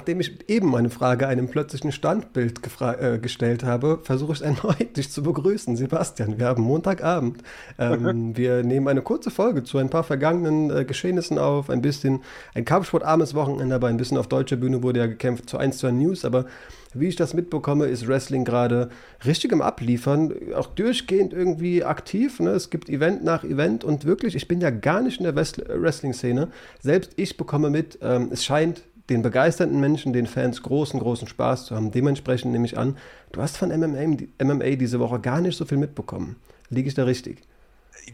Nachdem ich eben meine Frage einem plötzlichen Standbild äh, gestellt habe, versuche ich erneut, dich zu begrüßen. Sebastian, wir haben Montagabend. Ähm, wir nehmen eine kurze Folge zu ein paar vergangenen äh, Geschehnissen auf. Ein bisschen ein kampfsportarmes Wochenende, aber ein bisschen auf deutscher Bühne wurde ja gekämpft zu 1 zu 1 News. Aber wie ich das mitbekomme, ist Wrestling gerade richtig im Abliefern, auch durchgehend irgendwie aktiv. Ne? Es gibt Event nach Event und wirklich, ich bin ja gar nicht in der Wrestling-Szene. Selbst ich bekomme mit, ähm, es scheint den begeisterten Menschen, den Fans großen, großen Spaß zu haben. Dementsprechend nehme ich an, du hast von MMA, MMA diese Woche gar nicht so viel mitbekommen. Liege ich da richtig?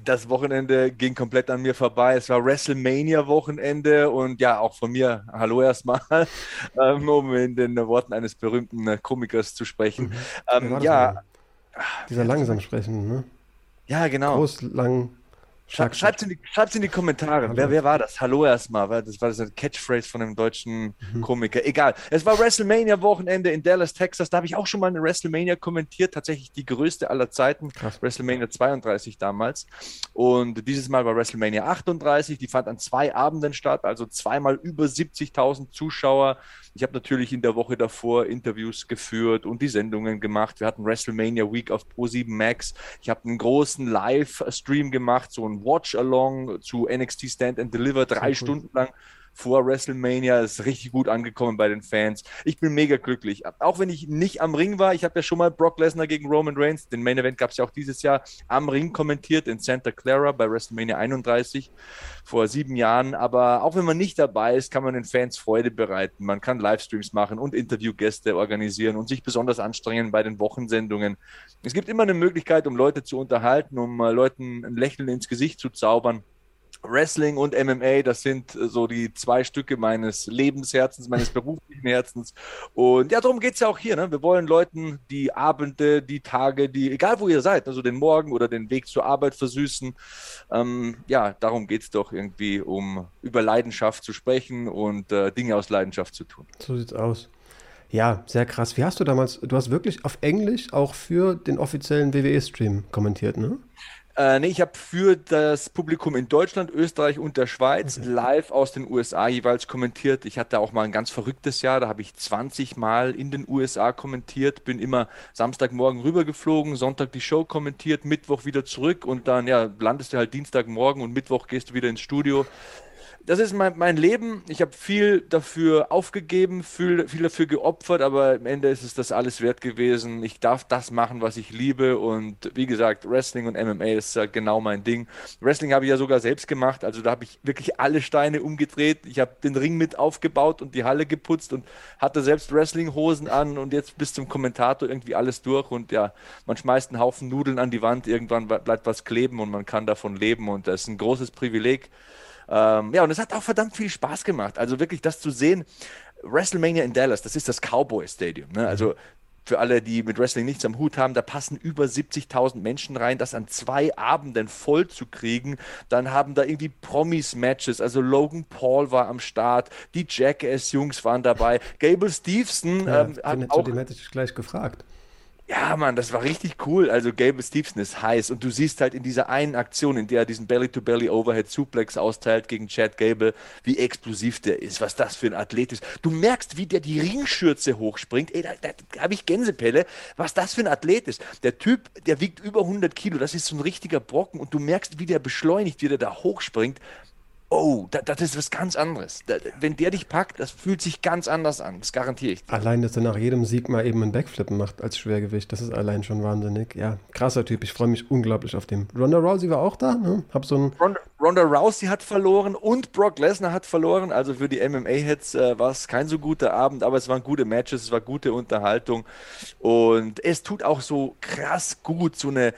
das Wochenende ging komplett an mir vorbei. Es war WrestleMania-Wochenende und ja, auch von mir, hallo erstmal, ähm, um in den Worten eines berühmten äh, Komikers zu sprechen. Mhm. Ähm, ja, dieser langsam sprechen, ne? Ja, genau. Groß, lang, Schreibt es in, in, die Kommentare. Wer, wer war das? Hallo erstmal. Das war das ein Catchphrase von einem deutschen mhm. Komiker. Egal. Es war WrestleMania-Wochenende in Dallas, Texas. Da habe ich auch schon mal eine WrestleMania kommentiert. Tatsächlich die größte aller Zeiten. Krass. WrestleMania 32 damals. Und dieses Mal war WrestleMania 38. Die fand an zwei Abenden statt. Also zweimal über 70.000 Zuschauer. Ich habe natürlich in der Woche davor Interviews geführt und die Sendungen gemacht. Wir hatten WrestleMania Week auf Pro7 Max. Ich habe einen großen Livestream gemacht, so ein Watch-Along zu NXT Stand and Deliver, drei Stunden lang vor WrestleMania. Ist richtig gut angekommen bei den Fans. Ich bin mega glücklich. Auch wenn ich nicht am Ring war, ich habe ja schon mal Brock Lesnar gegen Roman Reigns, den Main Event gab es ja auch dieses Jahr, am Ring kommentiert in Santa Clara bei WrestleMania 31 vor sieben Jahren. Aber auch wenn man nicht dabei ist, kann man den Fans Freude bereiten. Man kann Livestreams machen und Interviewgäste organisieren und sich besonders anstrengen bei den Wochensendungen. Es gibt immer eine Möglichkeit, um Leute zu unterhalten, um äh, Leuten ein Lächeln ins Gesicht zu zaubern. Wrestling und MMA, das sind äh, so die zwei Stücke meines Lebensherzens, meines beruflichen Herzens. Und ja, darum geht es ja auch hier. Ne? Wir wollen Leuten die Abende, die Tage, die, egal wo ihr seid, also den Morgen oder den Weg zur Arbeit versüßen. Ähm, ja, darum geht es doch irgendwie, um über Leidenschaft zu sprechen und äh, Dinge aus Leidenschaft zu tun. So sieht's aus. Ja, sehr krass. Wie hast du damals, du hast wirklich auf Englisch auch für den offiziellen WWE-Stream kommentiert, ne? Äh, nee, ich habe für das Publikum in Deutschland, Österreich und der Schweiz okay. live aus den USA jeweils kommentiert. Ich hatte auch mal ein ganz verrücktes Jahr, da habe ich 20 Mal in den USA kommentiert, bin immer Samstagmorgen rübergeflogen, Sonntag die Show kommentiert, Mittwoch wieder zurück und dann ja, landest du halt Dienstagmorgen und Mittwoch gehst du wieder ins Studio das ist mein, mein Leben. Ich habe viel dafür aufgegeben, viel, viel dafür geopfert, aber am Ende ist es das alles wert gewesen. Ich darf das machen, was ich liebe. Und wie gesagt, Wrestling und MMA ist ja genau mein Ding. Wrestling habe ich ja sogar selbst gemacht. Also da habe ich wirklich alle Steine umgedreht. Ich habe den Ring mit aufgebaut und die Halle geputzt und hatte selbst Wrestling-Hosen an und jetzt bis zum Kommentator irgendwie alles durch. Und ja, man schmeißt einen Haufen Nudeln an die Wand. Irgendwann bleibt was kleben und man kann davon leben. Und das ist ein großes Privileg. Ähm, ja, und es hat auch verdammt viel Spaß gemacht. Also wirklich das zu sehen. WrestleMania in Dallas, das ist das Cowboy Stadium. Ne? Also für alle, die mit Wrestling nichts am Hut haben, da passen über 70.000 Menschen rein, das an zwei Abenden voll zu kriegen. Dann haben da irgendwie Promis-Matches, also Logan Paul war am Start, die Jackass-Jungs waren dabei, Gable Stevenson ja, ähm, hat auch... Den hätte ich gleich gefragt. Ja, Mann, das war richtig cool. Also Gable Stevenson ist heiß und du siehst halt in dieser einen Aktion, in der er diesen Belly-to-Belly-Overhead-Suplex austeilt gegen Chad Gable, wie explosiv der ist, was das für ein Athlet ist. Du merkst, wie der die Ringschürze hochspringt. Ey, da, da, da habe ich Gänsepelle, was das für ein Athlet ist. Der Typ, der wiegt über 100 Kilo, das ist so ein richtiger Brocken und du merkst, wie der beschleunigt, wie der da hochspringt oh, das, das ist was ganz anderes. Da, wenn der dich packt, das fühlt sich ganz anders an. Das garantiere ich. Allein, dass er nach jedem Sieg mal eben einen Backflip macht als Schwergewicht, das ist allein schon wahnsinnig. Ja, krasser Typ. Ich freue mich unglaublich auf den. Ronda Rousey war auch da. Ne? Hab so ein Ronda, Ronda Rousey hat verloren und Brock Lesnar hat verloren. Also für die MMA-Heads äh, war es kein so guter Abend, aber es waren gute Matches, es war gute Unterhaltung. Und es tut auch so krass gut, so eine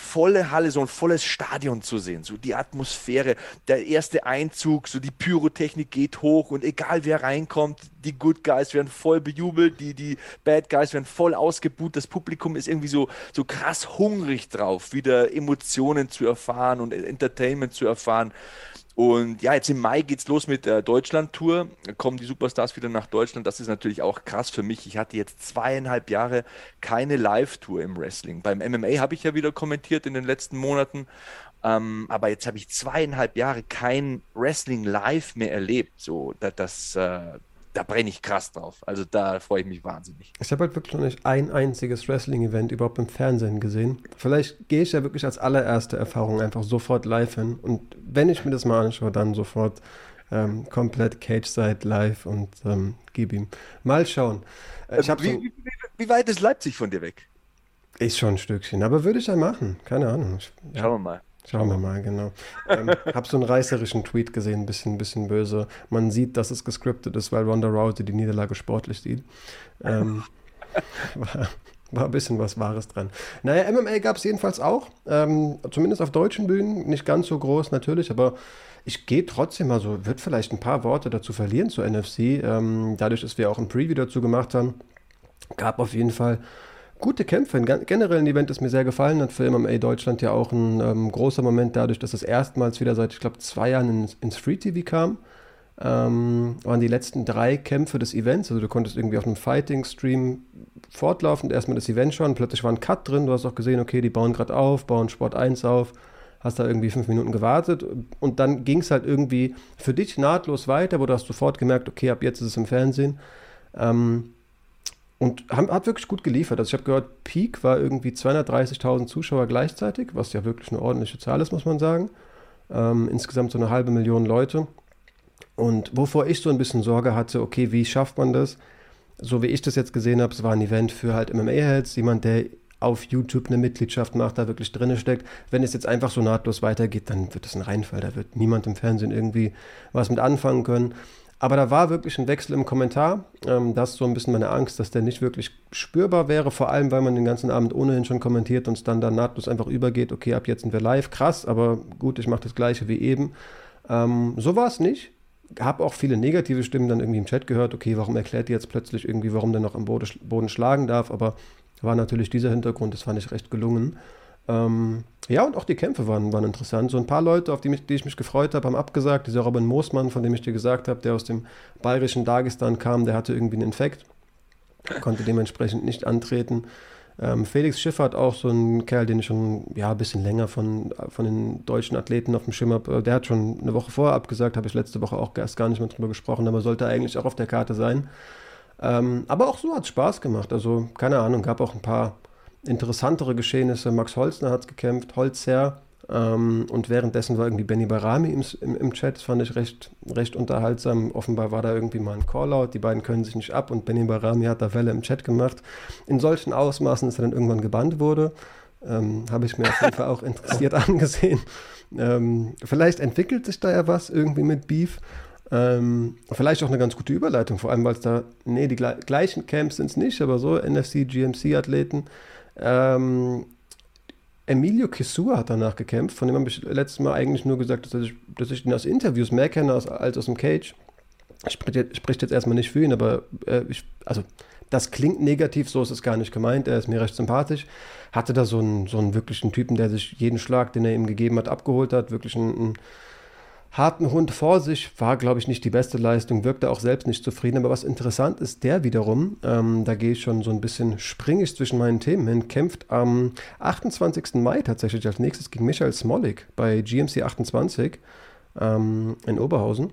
volle Halle, so ein volles Stadion zu sehen, so die Atmosphäre, der erste Einzug, so die Pyrotechnik geht hoch und egal wer reinkommt, die Good Guys werden voll bejubelt, die, die Bad Guys werden voll ausgebuht, das Publikum ist irgendwie so, so krass hungrig drauf, wieder Emotionen zu erfahren und Entertainment zu erfahren. Und ja, jetzt im Mai geht's los mit der Deutschland-Tour. Kommen die Superstars wieder nach Deutschland. Das ist natürlich auch krass für mich. Ich hatte jetzt zweieinhalb Jahre keine Live-Tour im Wrestling. Beim MMA habe ich ja wieder kommentiert in den letzten Monaten. Ähm, aber jetzt habe ich zweieinhalb Jahre kein Wrestling live mehr erlebt. So, das, das, äh, da brenne ich krass drauf. Also da freue ich mich wahnsinnig. Ich habe halt wirklich noch nicht ein einziges Wrestling-Event überhaupt im Fernsehen gesehen. Vielleicht gehe ich ja wirklich als allererste Erfahrung einfach sofort live hin. Und wenn ich mir das mal anschaue, dann sofort ähm, komplett Cage-Side live und ähm, gib ihm. Mal schauen. Äh, wie, so, wie, wie, weit ist Leipzig von dir weg? Ist schon ein Stückchen, aber würde ich ja machen. Keine Ahnung. Ja. Schauen wir mal. Schauen wir mal, genau. Ähm, hab so einen reißerischen Tweet gesehen, ein bisschen, bisschen böse. Man sieht, dass es gescriptet ist, weil Ronda Rousey die Niederlage sportlich sieht. Ähm, war, war ein bisschen was Wahres dran. Naja, MMA gab es jedenfalls auch. Ähm, zumindest auf deutschen Bühnen. Nicht ganz so groß natürlich, aber ich gehe trotzdem mal so, wird vielleicht ein paar Worte dazu verlieren zu NFC. Ähm, dadurch, dass wir auch ein Preview dazu gemacht haben, gab auf jeden Fall gute Kämpfe. Generell ein Event, das mir sehr gefallen hat für MMA Deutschland ja auch ein ähm, großer Moment dadurch, dass es erstmals wieder seit, ich glaube, zwei Jahren ins, ins Free TV kam. Ähm, waren die letzten drei Kämpfe des Events. Also du konntest irgendwie auf einem Fighting-Stream fortlaufend erstmal das Event schauen. Plötzlich war ein Cut drin. Du hast auch gesehen, okay, die bauen gerade auf, bauen Sport 1 auf. Hast da irgendwie fünf Minuten gewartet und dann ging es halt irgendwie für dich nahtlos weiter, wo du hast sofort gemerkt, okay, ab jetzt ist es im Fernsehen. Ähm, und haben, hat wirklich gut geliefert. Also ich habe gehört, Peak war irgendwie 230.000 Zuschauer gleichzeitig, was ja wirklich eine ordentliche Zahl ist, muss man sagen. Ähm, insgesamt so eine halbe Million Leute. Und wovor ich so ein bisschen Sorge hatte, okay, wie schafft man das? So wie ich das jetzt gesehen habe, es war ein Event für halt MMA-Heads, jemand, der auf YouTube eine Mitgliedschaft macht, da wirklich drin steckt. Wenn es jetzt einfach so nahtlos weitergeht, dann wird es ein Reinfall. Da wird niemand im Fernsehen irgendwie was mit anfangen können. Aber da war wirklich ein Wechsel im Kommentar. Ähm, das ist so ein bisschen meine Angst, dass der nicht wirklich spürbar wäre, vor allem weil man den ganzen Abend ohnehin schon kommentiert und es dann, dann nahtlos einfach übergeht, okay, ab jetzt sind wir live, krass, aber gut, ich mache das gleiche wie eben. Ähm, so war es nicht. Habe auch viele negative Stimmen dann irgendwie im Chat gehört, okay, warum erklärt ihr jetzt plötzlich irgendwie, warum der noch am Boden schlagen darf, aber war natürlich dieser Hintergrund, das fand ich recht gelungen. Ähm, ja, und auch die Kämpfe waren, waren interessant. So ein paar Leute, auf die, mich, die ich mich gefreut habe, haben abgesagt. Dieser Robin Moosmann, von dem ich dir gesagt habe, der aus dem bayerischen Dagestan kam, der hatte irgendwie einen Infekt, konnte dementsprechend nicht antreten. Ähm, Felix Schiffert, auch so ein Kerl, den ich schon ja, ein bisschen länger von, von den deutschen Athleten auf dem Schirm habe, der hat schon eine Woche vorher abgesagt, habe ich letzte Woche auch erst gar nicht mehr drüber gesprochen, aber sollte eigentlich auch auf der Karte sein. Ähm, aber auch so hat es Spaß gemacht. Also, keine Ahnung, gab auch ein paar interessantere Geschehnisse. Max Holzner hat gekämpft, Holzer. Ähm, und währenddessen war irgendwie Benny Barami im, im, im, Chat. Das fand ich recht, recht unterhaltsam. Offenbar war da irgendwie mal ein Callout. Die beiden können sich nicht ab und Benny Barami hat da Welle im Chat gemacht. In solchen Ausmaßen, dass er dann irgendwann gebannt wurde. Ähm, Habe ich mir auf jeden Fall auch interessiert angesehen. Ähm, vielleicht entwickelt sich da ja was irgendwie mit Beef. Ähm, vielleicht auch eine ganz gute Überleitung, vor allem weil es da, nee, die gleichen Camps sind es nicht, aber so NFC, GMC-Athleten ähm, Emilio Kisua hat danach gekämpft, von dem habe ich letztes Mal eigentlich nur gesagt, dass ich, dass ich ihn aus Interviews mehr kenne als, als aus dem Cage. Spricht jetzt, spricht jetzt erstmal nicht für ihn, aber äh, ich, also das klingt negativ, so ist es gar nicht gemeint. Er ist mir recht sympathisch. Hatte da so einen, so einen wirklichen Typen, der sich jeden Schlag, den er ihm gegeben hat, abgeholt hat. Wirklich ein, ein harten Hund vor sich, war, glaube ich, nicht die beste Leistung, wirkte auch selbst nicht zufrieden. Aber was interessant ist, der wiederum, ähm, da gehe ich schon so ein bisschen springig zwischen meinen Themen hin, kämpft am 28. Mai tatsächlich als nächstes gegen Michael Smolik bei GMC 28 ähm, in Oberhausen.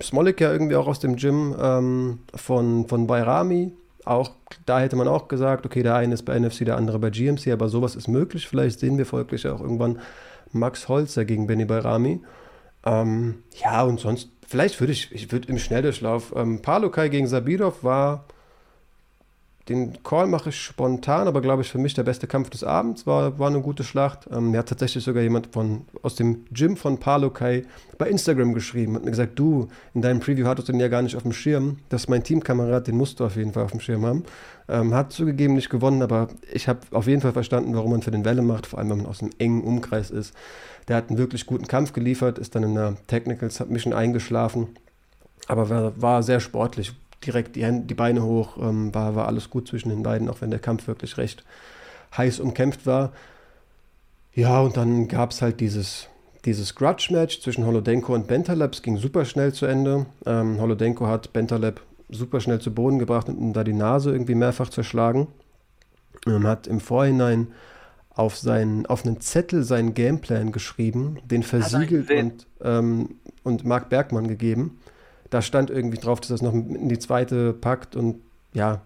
Smolik ja irgendwie auch aus dem Gym ähm, von, von Bayrami. Auch da hätte man auch gesagt, okay, der eine ist bei NFC, der andere bei GMC, aber sowas ist möglich. Vielleicht sehen wir folglich auch irgendwann Max Holzer gegen Benny Bayrami. Ähm, ja, und sonst, vielleicht würde ich, ich würde im Schnelldurchlauf, ähm, Palukai gegen Sabirov war den Call mache ich spontan, aber glaube ich für mich der beste Kampf des Abends. War, war eine gute Schlacht. Ähm, mir hat tatsächlich sogar jemand von, aus dem Gym von Palo Kai bei Instagram geschrieben. Hat mir gesagt, du, in deinem Preview hattest du den ja gar nicht auf dem Schirm. Das ist mein Teamkamerad, den musst du auf jeden Fall auf dem Schirm haben. Ähm, hat zugegeben nicht gewonnen, aber ich habe auf jeden Fall verstanden, warum man für den Welle macht, vor allem wenn man aus einem engen Umkreis ist. Der hat einen wirklich guten Kampf geliefert, ist dann in der Technical Submission eingeschlafen, aber war, war sehr sportlich direkt die, Hände, die Beine hoch, ähm, war, war alles gut zwischen den beiden, auch wenn der Kampf wirklich recht heiß umkämpft war. Ja, und dann gab es halt dieses, dieses Grudge-Match zwischen Holodenko und Bentaleb. Es ging super schnell zu Ende. Ähm, Holodenko hat Bentaleb super schnell zu Boden gebracht und ihm da die Nase irgendwie mehrfach zerschlagen. Und hat im Vorhinein auf, seinen, auf einen Zettel seinen Gameplan geschrieben, den versiegelt und, ähm, und Marc Bergmann gegeben da stand irgendwie drauf, dass er es noch in die zweite packt und ja,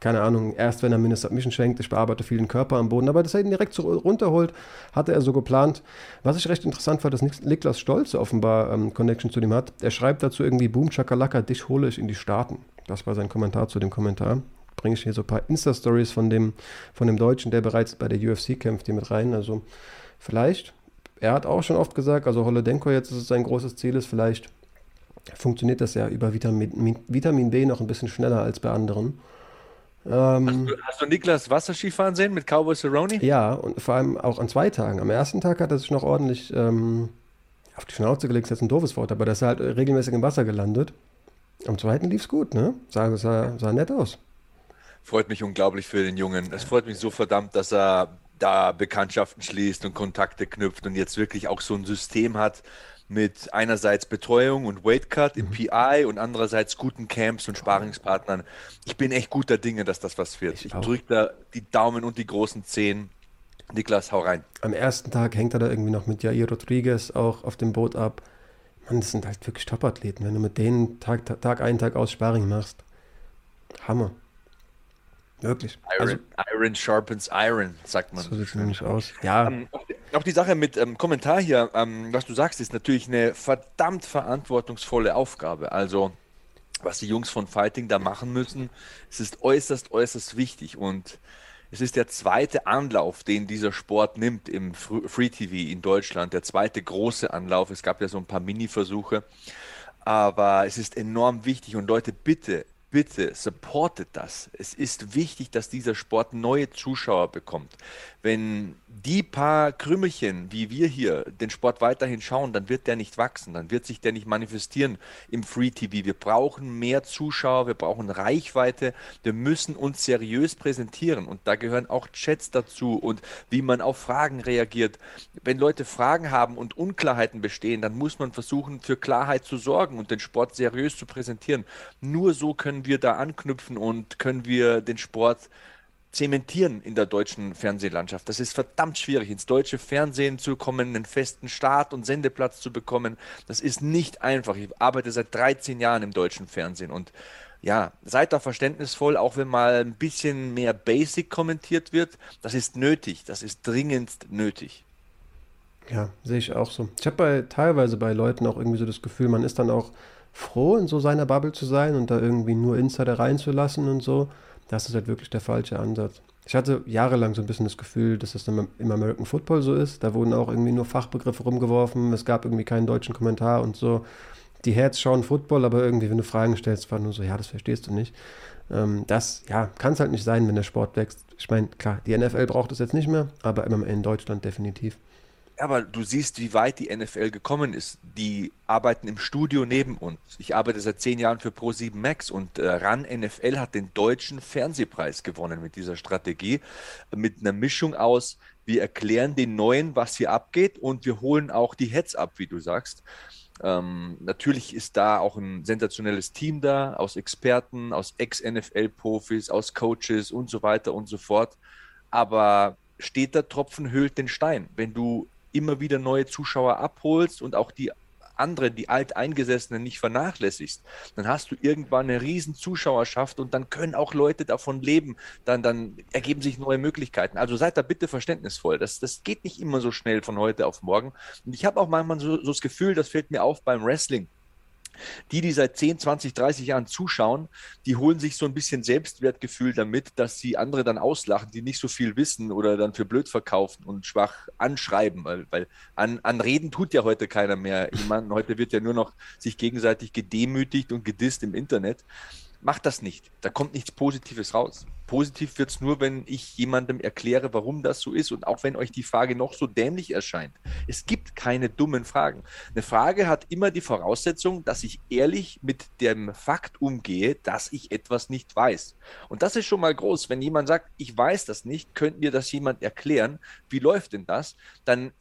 keine Ahnung, erst wenn er mir eine Submission schenkt, ich bearbeite viel den Körper am Boden, aber dass er ihn direkt so runterholt, hatte er so geplant. Was ich recht interessant fand, dass Niklas Stolz offenbar ähm, Connection zu dem hat. Er schreibt dazu irgendwie, Boom, Chakalaka, dich hole ich in die Staaten. Das war sein Kommentar zu dem Kommentar. Bringe ich hier so ein paar Insta-Stories von dem, von dem Deutschen, der bereits bei der UFC kämpft, hier mit rein. Also vielleicht, er hat auch schon oft gesagt, also Holodenko jetzt ist es sein großes Ziel ist, vielleicht funktioniert das ja über Vitamin, Vitamin B noch ein bisschen schneller als bei anderen. Ähm, hast, du, hast, du, Niklas Wasserskifahren sehen mit Cowboy Cerrone? Ja, und vor allem auch an zwei Tagen. Am ersten Tag hat er sich noch ordentlich ähm, auf die Schnauze gelegt, das ist jetzt ein doofes Wort, aber er ist halt regelmäßig im Wasser gelandet. Am zweiten lief es gut, ne? Sah, sah, sah nett aus. Freut mich unglaublich für den Jungen. Es freut mich so verdammt, dass er da Bekanntschaften schließt und Kontakte knüpft und jetzt wirklich auch so ein System hat, mit einerseits Betreuung und Weightcut im mhm. PI und andererseits guten Camps und Sparingspartnern. Ich bin echt guter Dinge, dass das was wird. Ich, ich drücke da die Daumen und die großen Zehen. Niklas, hau rein. Am ersten Tag hängt er da irgendwie noch mit Jair Rodriguez auch auf dem Boot ab. Mann, das sind halt wirklich Top-Athleten. Wenn du mit denen Tag, Tag ein, Tag aus Sparring machst. Hammer. Wirklich. Iron, also, Iron sharpens Iron, sagt man. So sieht es nämlich aus. Ja. Ähm, auch die Sache mit ähm, Kommentar hier, ähm, was du sagst, ist natürlich eine verdammt verantwortungsvolle Aufgabe. Also, was die Jungs von Fighting da machen müssen, es ist äußerst, äußerst wichtig. Und es ist der zweite Anlauf, den dieser Sport nimmt im Free TV in Deutschland. Der zweite große Anlauf. Es gab ja so ein paar Mini-Versuche. Aber es ist enorm wichtig. Und Leute, bitte bitte supportet das. Es ist wichtig, dass dieser Sport neue Zuschauer bekommt. Wenn die paar Krümmelchen, wie wir hier, den Sport weiterhin schauen, dann wird der nicht wachsen, dann wird sich der nicht manifestieren im Free TV. Wir brauchen mehr Zuschauer, wir brauchen Reichweite, wir müssen uns seriös präsentieren und da gehören auch Chats dazu und wie man auf Fragen reagiert. Wenn Leute Fragen haben und Unklarheiten bestehen, dann muss man versuchen, für Klarheit zu sorgen und den Sport seriös zu präsentieren. Nur so können wir da anknüpfen und können wir den Sport zementieren in der deutschen Fernsehlandschaft. Das ist verdammt schwierig, ins deutsche Fernsehen zu kommen, einen festen Start und Sendeplatz zu bekommen. Das ist nicht einfach. Ich arbeite seit 13 Jahren im deutschen Fernsehen und ja, seid da verständnisvoll, auch wenn mal ein bisschen mehr Basic kommentiert wird. Das ist nötig, das ist dringendst nötig. Ja, sehe ich auch so. Ich habe bei teilweise bei Leuten auch irgendwie so das Gefühl, man ist dann auch froh, in so seiner Bubble zu sein und da irgendwie nur Insider reinzulassen und so. Das ist halt wirklich der falsche Ansatz. Ich hatte jahrelang so ein bisschen das Gefühl, dass das im American Football so ist. Da wurden auch irgendwie nur Fachbegriffe rumgeworfen. Es gab irgendwie keinen deutschen Kommentar und so. Die Herz schauen Football, aber irgendwie, wenn du Fragen stellst, war nur so, ja, das verstehst du nicht. Ähm, das, ja, kann es halt nicht sein, wenn der Sport wächst. Ich meine, klar, die NFL braucht es jetzt nicht mehr, aber MMA in Deutschland definitiv aber du siehst, wie weit die NFL gekommen ist. Die arbeiten im Studio neben uns. Ich arbeite seit zehn Jahren für Pro7 Max und äh, RAN NFL hat den deutschen Fernsehpreis gewonnen mit dieser Strategie. Mit einer Mischung aus, wir erklären den Neuen, was hier abgeht und wir holen auch die Heads ab, wie du sagst. Ähm, natürlich ist da auch ein sensationelles Team da, aus Experten, aus Ex-NFL-Profis, aus Coaches und so weiter und so fort. Aber steht der Tropfen höhlt den Stein. Wenn du immer wieder neue Zuschauer abholst und auch die anderen, die Alteingesessenen nicht vernachlässigst, dann hast du irgendwann eine riesen Zuschauerschaft und dann können auch Leute davon leben. Dann, dann ergeben sich neue Möglichkeiten. Also seid da bitte verständnisvoll. Das, das geht nicht immer so schnell von heute auf morgen. Und ich habe auch manchmal so, so das Gefühl, das fällt mir auf beim Wrestling die, die seit 10, 20, 30 Jahren zuschauen, die holen sich so ein bisschen Selbstwertgefühl damit, dass sie andere dann auslachen, die nicht so viel wissen oder dann für blöd verkaufen und schwach anschreiben, weil, weil an, an Reden tut ja heute keiner mehr. Jemand, heute wird ja nur noch sich gegenseitig gedemütigt und gedisst im Internet. Macht das nicht. Da kommt nichts Positives raus. Positiv wird es nur, wenn ich jemandem erkläre, warum das so ist und auch wenn euch die Frage noch so dämlich erscheint. Es gibt keine dummen Fragen. Eine Frage hat immer die Voraussetzung, dass ich ehrlich mit dem Fakt umgehe, dass ich etwas nicht weiß. Und das ist schon mal groß. Wenn jemand sagt, ich weiß das nicht, könnte mir das jemand erklären? Wie läuft denn das? Dann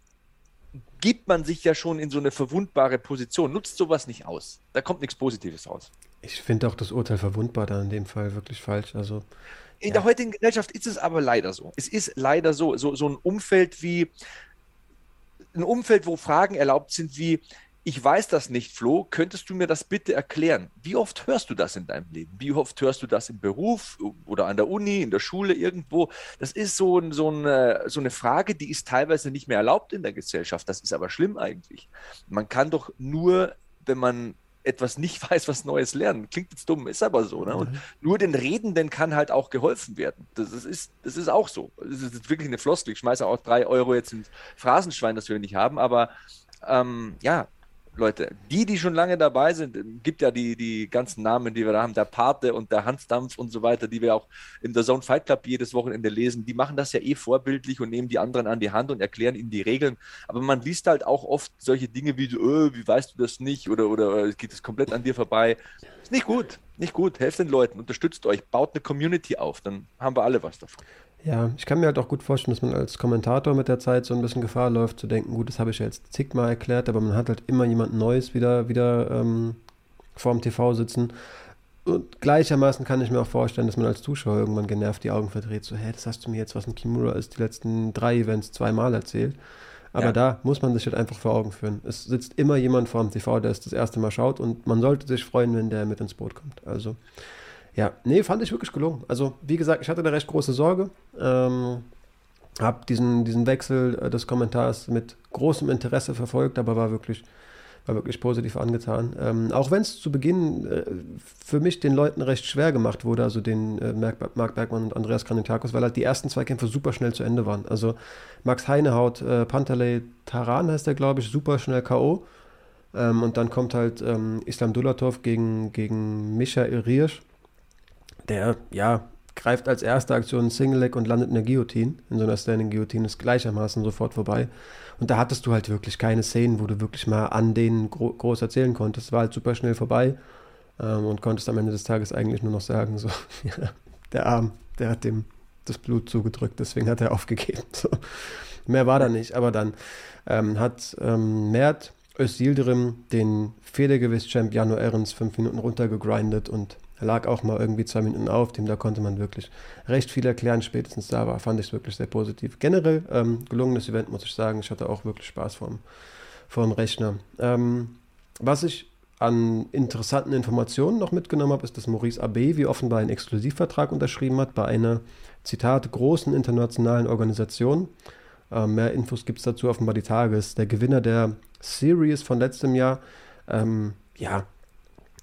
gibt man sich ja schon in so eine verwundbare Position. Nutzt sowas nicht aus. Da kommt nichts Positives raus. Ich finde auch das Urteil verwundbar dann in dem Fall wirklich falsch. Also in ja. der heutigen Gesellschaft ist es aber leider so. Es ist leider so, so, so ein Umfeld wie ein Umfeld, wo Fragen erlaubt sind wie, ich weiß das nicht, Flo, könntest du mir das bitte erklären? Wie oft hörst du das in deinem Leben? Wie oft hörst du das im Beruf oder an der Uni, in der Schule, irgendwo? Das ist so, ein, so, eine, so eine Frage, die ist teilweise nicht mehr erlaubt in der Gesellschaft. Das ist aber schlimm eigentlich. Man kann doch nur, wenn man etwas nicht weiß, was Neues lernen. Klingt jetzt dumm, ist aber so. Ne? Und mhm. nur den Redenden kann halt auch geholfen werden. Das ist, das ist auch so. Das ist wirklich eine Floskel. Ich schmeiße auch drei Euro jetzt ins Phrasenschwein, das wir nicht haben. Aber ähm, ja, Leute, die, die schon lange dabei sind, gibt ja die, die ganzen Namen, die wir da haben, der Pate und der Hansdampf und so weiter, die wir auch in der Zone Fight Club jedes Wochenende lesen, die machen das ja eh vorbildlich und nehmen die anderen an die Hand und erklären ihnen die Regeln. Aber man liest halt auch oft solche Dinge wie, öh, wie weißt du das nicht oder, oder geht es komplett an dir vorbei. Ist nicht gut, nicht gut. Helft den Leuten, unterstützt euch, baut eine Community auf, dann haben wir alle was davon. Ja, ich kann mir halt auch gut vorstellen, dass man als Kommentator mit der Zeit so ein bisschen Gefahr läuft, zu denken, gut, das habe ich ja jetzt zigmal erklärt, aber man hat halt immer jemand Neues wieder, wieder ähm, vor dem TV sitzen. Und gleichermaßen kann ich mir auch vorstellen, dass man als Zuschauer irgendwann genervt die Augen verdreht, so, hä, das hast du mir jetzt, was ein Kimura ist, die letzten drei Events zweimal erzählt. Aber ja. da muss man sich halt einfach vor Augen führen. Es sitzt immer jemand vor dem TV, der es das erste Mal schaut und man sollte sich freuen, wenn der mit ins Boot kommt. Also ja, nee, fand ich wirklich gelungen. Also, wie gesagt, ich hatte da recht große Sorge. Ähm, habe diesen, diesen Wechsel äh, des Kommentars mit großem Interesse verfolgt, aber war wirklich, war wirklich positiv angetan. Ähm, auch wenn es zu Beginn äh, für mich den Leuten recht schwer gemacht wurde, also den äh, Marc Bergmann und Andreas Kranjotakos, weil halt die ersten zwei Kämpfe super schnell zu Ende waren. Also Max Heinehaut, äh, Pantalei Taran heißt der, glaube ich, super schnell K.O. Ähm, und dann kommt halt ähm, Islam Dulatov gegen, gegen Michael Riersch der, ja, greift als erste Aktion Single Leg und landet in der Guillotine. In so einer Standing Guillotine ist gleichermaßen sofort vorbei. Und da hattest du halt wirklich keine Szenen, wo du wirklich mal an denen gro groß erzählen konntest. Es war halt super schnell vorbei ähm, und konntest am Ende des Tages eigentlich nur noch sagen, so, ja, der Arm, der hat dem das Blut zugedrückt, deswegen hat er aufgegeben. So. Mehr war da nicht, aber dann ähm, hat ähm, Mert Özildirim den Federgewicht-Champ Jano Ehrens fünf Minuten runtergegrindet und er lag auch mal irgendwie zwei Minuten auf, dem da konnte man wirklich recht viel erklären. Spätestens da war, fand ich es wirklich sehr positiv. Generell ähm, gelungenes Event, muss ich sagen. Ich hatte auch wirklich Spaß vorm, vorm Rechner. Ähm, was ich an interessanten Informationen noch mitgenommen habe, ist, dass Maurice Abbé wie offenbar einen Exklusivvertrag unterschrieben hat bei einer, Zitat, großen internationalen Organisation. Ähm, mehr Infos gibt es dazu offenbar die Tages. Der Gewinner der Series von letztem Jahr, ähm, ja,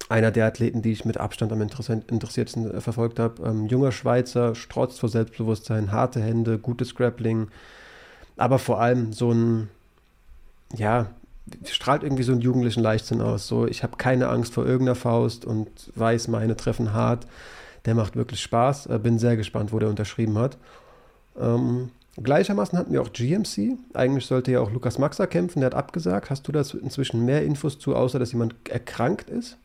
einer der Athleten, die ich mit Abstand am interessiertesten äh, verfolgt habe. Ähm, junger Schweizer, strotzt vor Selbstbewusstsein, harte Hände, gutes Grappling, aber vor allem so ein, ja, strahlt irgendwie so einen jugendlichen Leichtsinn aus. So, ich habe keine Angst vor irgendeiner Faust und weiß, meine treffen hart. Der macht wirklich Spaß. Äh, bin sehr gespannt, wo der unterschrieben hat. Ähm, gleichermaßen hatten wir auch GMC. Eigentlich sollte ja auch Lukas Maxa kämpfen, der hat abgesagt. Hast du da inzwischen mehr Infos zu, außer dass jemand erkrankt ist?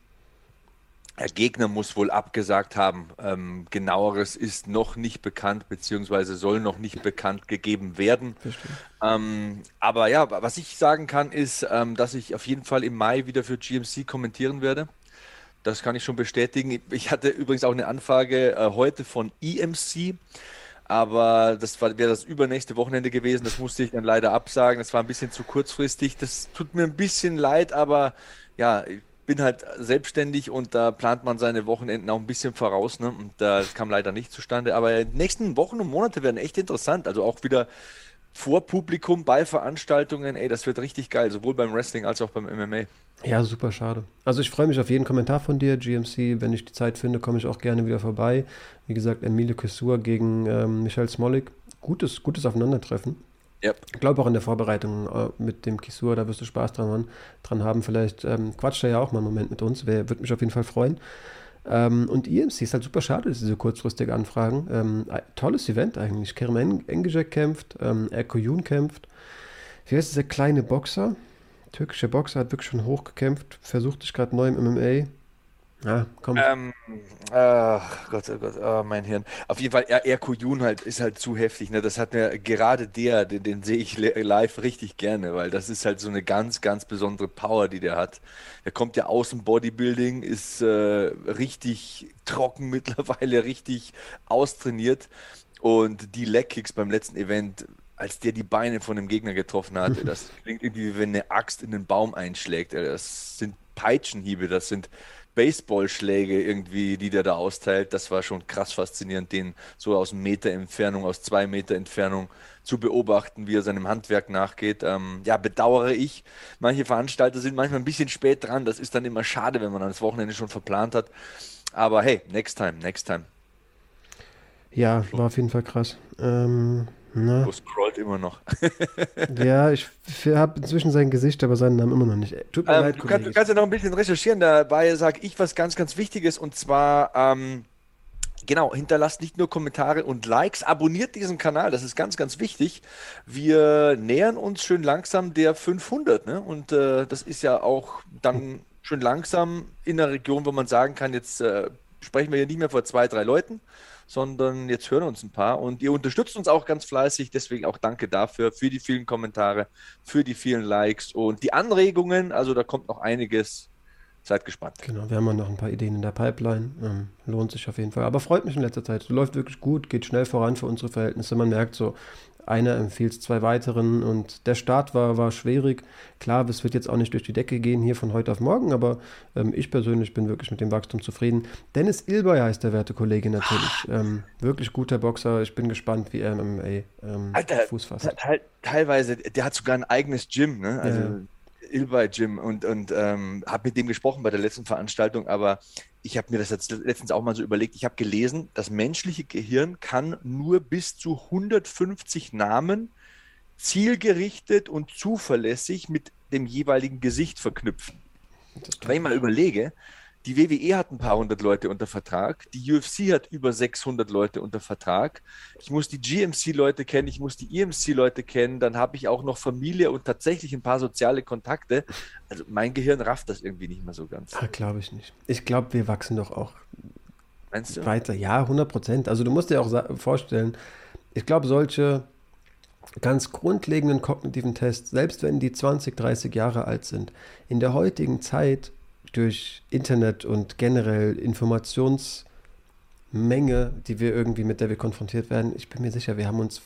Der Gegner muss wohl abgesagt haben. Ähm, genaueres ist noch nicht bekannt, beziehungsweise soll noch nicht bekannt gegeben werden. Ähm, aber ja, was ich sagen kann, ist, ähm, dass ich auf jeden Fall im Mai wieder für GMC kommentieren werde. Das kann ich schon bestätigen. Ich hatte übrigens auch eine Anfrage äh, heute von EMC, aber das wäre das übernächste Wochenende gewesen. Das musste ich dann leider absagen. Das war ein bisschen zu kurzfristig. Das tut mir ein bisschen leid, aber ja, bin halt selbstständig und da plant man seine Wochenenden auch ein bisschen voraus. Ne? Und das kam leider nicht zustande. Aber die nächsten Wochen und Monate werden echt interessant. Also auch wieder vor Publikum bei Veranstaltungen, ey, das wird richtig geil, sowohl beim Wrestling als auch beim MMA. Ja, super schade. Also ich freue mich auf jeden Kommentar von dir, GMC. Wenn ich die Zeit finde, komme ich auch gerne wieder vorbei. Wie gesagt, Emilio Kessur gegen ähm, Michael Smolik. Gutes, gutes Aufeinandertreffen. Yep. Ich glaube auch in der Vorbereitung äh, mit dem Kisur, da wirst du Spaß dran, dran haben. Vielleicht ähm, quatscht er ja auch mal einen Moment mit uns. Würde mich auf jeden Fall freuen. Ähm, und EMC ist halt super schade, diese kurzfristige Anfragen. Ähm, tolles Event eigentlich. Kerem Engijek kämpft, ähm, Erko Jun kämpft. Wie heißt dieser kleine Boxer? Türkischer Boxer hat wirklich schon hochgekämpft, versucht sich gerade neu im MMA. Ja, komm. Ähm, ach Gott, oh Gott, oh, mein Hirn. Auf jeden Fall, er, Jun halt ist halt zu heftig. Ne? Das hat mir gerade der, den, den sehe ich live richtig gerne, weil das ist halt so eine ganz, ganz besondere Power, die der hat. Er kommt ja aus dem Bodybuilding, ist äh, richtig trocken mittlerweile, richtig austrainiert. Und die Leg-Kicks beim letzten Event, als der die Beine von dem Gegner getroffen hat, das klingt irgendwie wie wenn eine Axt in den Baum einschlägt. Das sind Peitschenhiebe, das sind Baseballschläge irgendwie, die der da austeilt, das war schon krass faszinierend, den so aus Meter Entfernung, aus zwei Meter Entfernung zu beobachten, wie er seinem Handwerk nachgeht. Ähm, ja, bedauere ich. Manche Veranstalter sind manchmal ein bisschen spät dran. Das ist dann immer schade, wenn man das Wochenende schon verplant hat. Aber hey, next time, next time. Ja, war auf jeden Fall krass. Ähm, na. Du scrollt immer noch. ja, ich habe inzwischen sein Gesicht, aber seinen Namen immer noch nicht. Tut mir ähm, leid, du, kannst, du kannst ja noch ein bisschen recherchieren. Dabei sage ich was ganz, ganz Wichtiges und zwar. Ähm, Genau, hinterlasst nicht nur Kommentare und Likes, abonniert diesen Kanal, das ist ganz, ganz wichtig. Wir nähern uns schön langsam der 500 ne? und äh, das ist ja auch dann schön langsam in der Region, wo man sagen kann, jetzt äh, sprechen wir hier nicht mehr vor zwei, drei Leuten, sondern jetzt hören uns ein paar und ihr unterstützt uns auch ganz fleißig, deswegen auch danke dafür, für die vielen Kommentare, für die vielen Likes und die Anregungen, also da kommt noch einiges. Seid gespannt. Genau, wir haben noch ein paar Ideen in der Pipeline. Ähm, lohnt sich auf jeden Fall. Aber freut mich in letzter Zeit. Läuft wirklich gut, geht schnell voran für unsere Verhältnisse. Man merkt so, einer empfiehlt zwei weiteren und der Start war, war schwierig. Klar, es wird jetzt auch nicht durch die Decke gehen hier von heute auf morgen, aber ähm, ich persönlich bin wirklich mit dem Wachstum zufrieden. Dennis Ilbay heißt der werte Kollege natürlich. Ähm, wirklich guter Boxer. Ich bin gespannt, wie er im MMA ähm, Alter, Fuß fasst. Teilweise, der hat sogar ein eigenes Gym, ne? Also ja. Ilbay Gym und, und ähm, habe mit dem gesprochen bei der letzten Veranstaltung, aber ich habe mir das jetzt letztens auch mal so überlegt, ich habe gelesen, das menschliche Gehirn kann nur bis zu 150 Namen zielgerichtet und zuverlässig mit dem jeweiligen Gesicht verknüpfen. Wenn ich mal überlege, die WWE hat ein paar hundert Leute unter Vertrag, die UFC hat über 600 Leute unter Vertrag. Ich muss die GMC-Leute kennen, ich muss die EMC-Leute kennen, dann habe ich auch noch Familie und tatsächlich ein paar soziale Kontakte. Also mein Gehirn rafft das irgendwie nicht mehr so ganz. Ah, glaube ich nicht. Ich glaube, wir wachsen doch auch Meinst du? weiter. Ja, 100 Prozent. Also du musst dir auch vorstellen, ich glaube, solche ganz grundlegenden kognitiven Tests, selbst wenn die 20, 30 Jahre alt sind, in der heutigen Zeit durch Internet und generell Informationsmenge, die wir irgendwie mit der wir konfrontiert werden, ich bin mir sicher, wir haben uns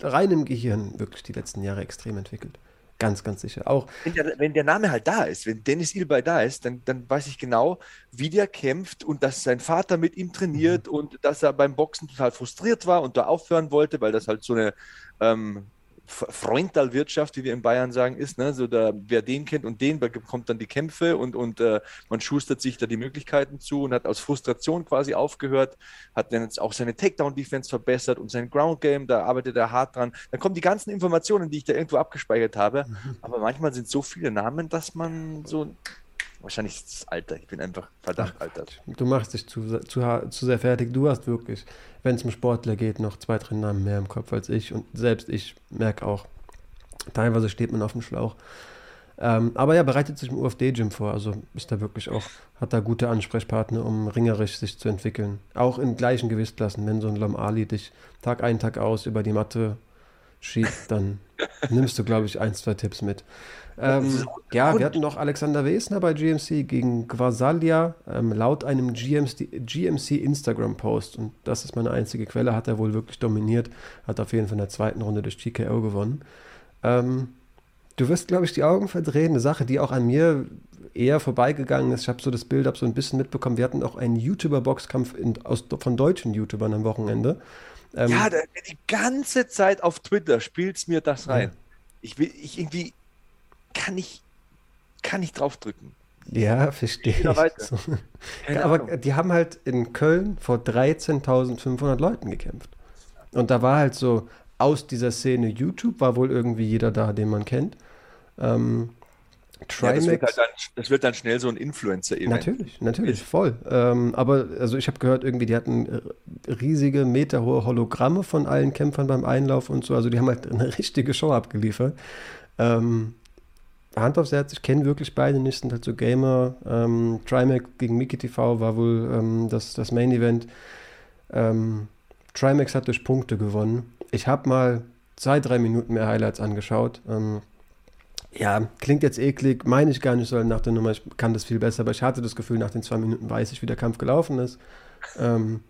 rein im Gehirn wirklich die letzten Jahre extrem entwickelt. Ganz, ganz sicher. Auch wenn der, wenn der Name halt da ist, wenn Dennis Ilbay da ist, dann, dann weiß ich genau, wie der kämpft und dass sein Vater mit ihm trainiert mhm. und dass er beim Boxen total frustriert war und da aufhören wollte, weil das halt so eine ähm, Freundalwirtschaft, wie wir in Bayern sagen, ist. Ne? So da, wer den kennt und den bekommt dann die Kämpfe und, und äh, man schustert sich da die Möglichkeiten zu und hat aus Frustration quasi aufgehört, hat dann jetzt auch seine Takedown-Defense verbessert und sein Ground-Game, da arbeitet er hart dran. Dann kommen die ganzen Informationen, die ich da irgendwo abgespeichert habe, mhm. aber manchmal sind so viele Namen, dass man so Wahrscheinlich das Alter. Ich bin einfach verdammt alter. Du machst dich zu, zu, zu sehr fertig. Du hast wirklich, wenn es um Sportler geht, noch zwei, drei Namen mehr im Kopf als ich. Und selbst ich merke auch, teilweise steht man auf dem Schlauch. Ähm, aber ja, bereitet sich im UFD-Gym vor. Also ist da wirklich auch, hat da gute Ansprechpartner, um ringerisch sich zu entwickeln. Auch in gleichen Gewichtsklassen. Wenn so ein Lam Ali dich Tag ein, Tag aus über die Matte schiebt, dann nimmst du, glaube ich, ein, zwei Tipps mit. Ähm, ja, wir hatten noch Alexander Wesner bei GMC gegen Gvasalia, ähm, laut einem GMC, GMC Instagram-Post. Und das ist meine einzige Quelle, hat er wohl wirklich dominiert, hat auf jeden Fall in der zweiten Runde durch TKO gewonnen. Ähm, Du wirst, glaube ich, die Augen verdrehen. Eine Sache, die auch an mir eher vorbeigegangen ist. Ich habe so das Bild ab so ein bisschen mitbekommen. Wir hatten auch einen YouTuber-Boxkampf von deutschen YouTubern am Wochenende. Ähm, ja, die ganze Zeit auf Twitter spielt es mir das rein. Ja. Ich will, ich irgendwie kann ich, kann ich draufdrücken. Ja, verstehe ich. Ja, aber die haben halt in Köln vor 13.500 Leuten gekämpft. Und da war halt so aus dieser Szene YouTube, war wohl irgendwie jeder da, den man kennt. Ähm, Trimax. Ja, das, wird halt dann, das, wird dann, schnell so ein Influencer-Event. Natürlich, natürlich, voll. Ähm, aber also ich habe gehört, irgendwie, die hatten riesige, meterhohe Hologramme von allen Kämpfern beim Einlauf und so. Also die haben halt eine richtige Show abgeliefert. Ähm, Hand aufs Herz, ich kenne wirklich beide nicht, sind halt so Gamer. Ähm, Trimax gegen Miki TV war wohl ähm, das, das Main-Event. Ähm, Trimax hat durch Punkte gewonnen. Ich habe mal zwei, drei Minuten mehr Highlights angeschaut. Ähm, ja, klingt jetzt eklig, meine ich gar nicht so nach der Nummer, ich kann das viel besser, aber ich hatte das Gefühl, nach den zwei Minuten weiß ich, wie der Kampf gelaufen ist. Ähm,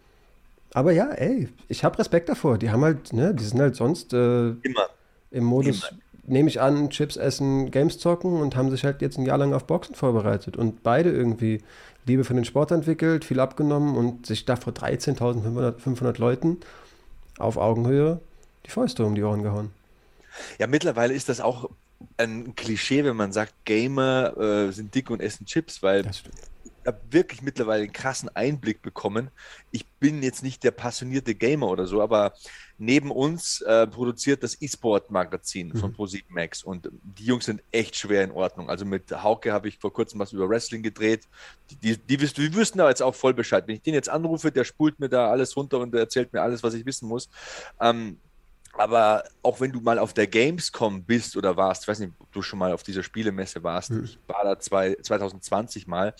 aber ja, ey, ich habe Respekt davor. Die haben halt, ne, die sind halt sonst äh, Immer. im Modus, nehme ich an, Chips essen, Games zocken und haben sich halt jetzt ein Jahr lang auf Boxen vorbereitet und beide irgendwie Liebe für den Sport entwickelt, viel abgenommen und sich da vor 13.500 Leuten auf Augenhöhe die Fäuste um die Ohren gehauen. Ja, mittlerweile ist das auch ein Klischee, wenn man sagt, Gamer äh, sind dick und essen Chips, weil habe wirklich mittlerweile einen krassen Einblick bekommen. Ich bin jetzt nicht der passionierte Gamer oder so, aber neben uns äh, produziert das E-Sport-Magazin mhm. von Pro7 Max und die Jungs sind echt schwer in Ordnung. Also mit Hauke habe ich vor kurzem was über Wrestling gedreht. Die, die, die, die wüssten da jetzt auch voll Bescheid. Wenn ich den jetzt anrufe, der spult mir da alles runter und erzählt mir alles, was ich wissen muss. Ähm, aber auch wenn du mal auf der Gamescom bist oder warst, ich weiß nicht, ob du schon mal auf dieser Spielemesse warst, mhm. ich war da zwei, 2020 mal,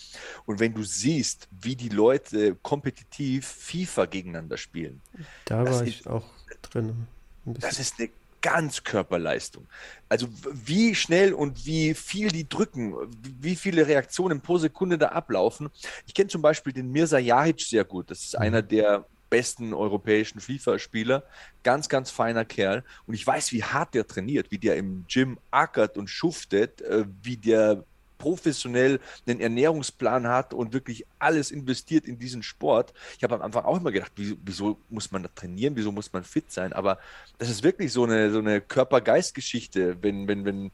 und wenn du siehst, wie die Leute kompetitiv FIFA gegeneinander spielen. Da war ich auch drin. Das ist eine Ganzkörperleistung. Also wie schnell und wie viel die drücken, wie viele Reaktionen pro Sekunde da ablaufen. Ich kenne zum Beispiel den Mirza Jahic sehr gut. Das ist mhm. einer der besten europäischen FIFA-Spieler. Ganz, ganz feiner Kerl. Und ich weiß, wie hart der trainiert, wie der im Gym ackert und schuftet, äh, wie der professionell einen Ernährungsplan hat und wirklich alles investiert in diesen Sport. Ich habe am Anfang auch immer gedacht, wieso, wieso muss man da trainieren, wieso muss man fit sein? Aber das ist wirklich so eine, so eine Körper-Geist-Geschichte. Wenn, wenn, wenn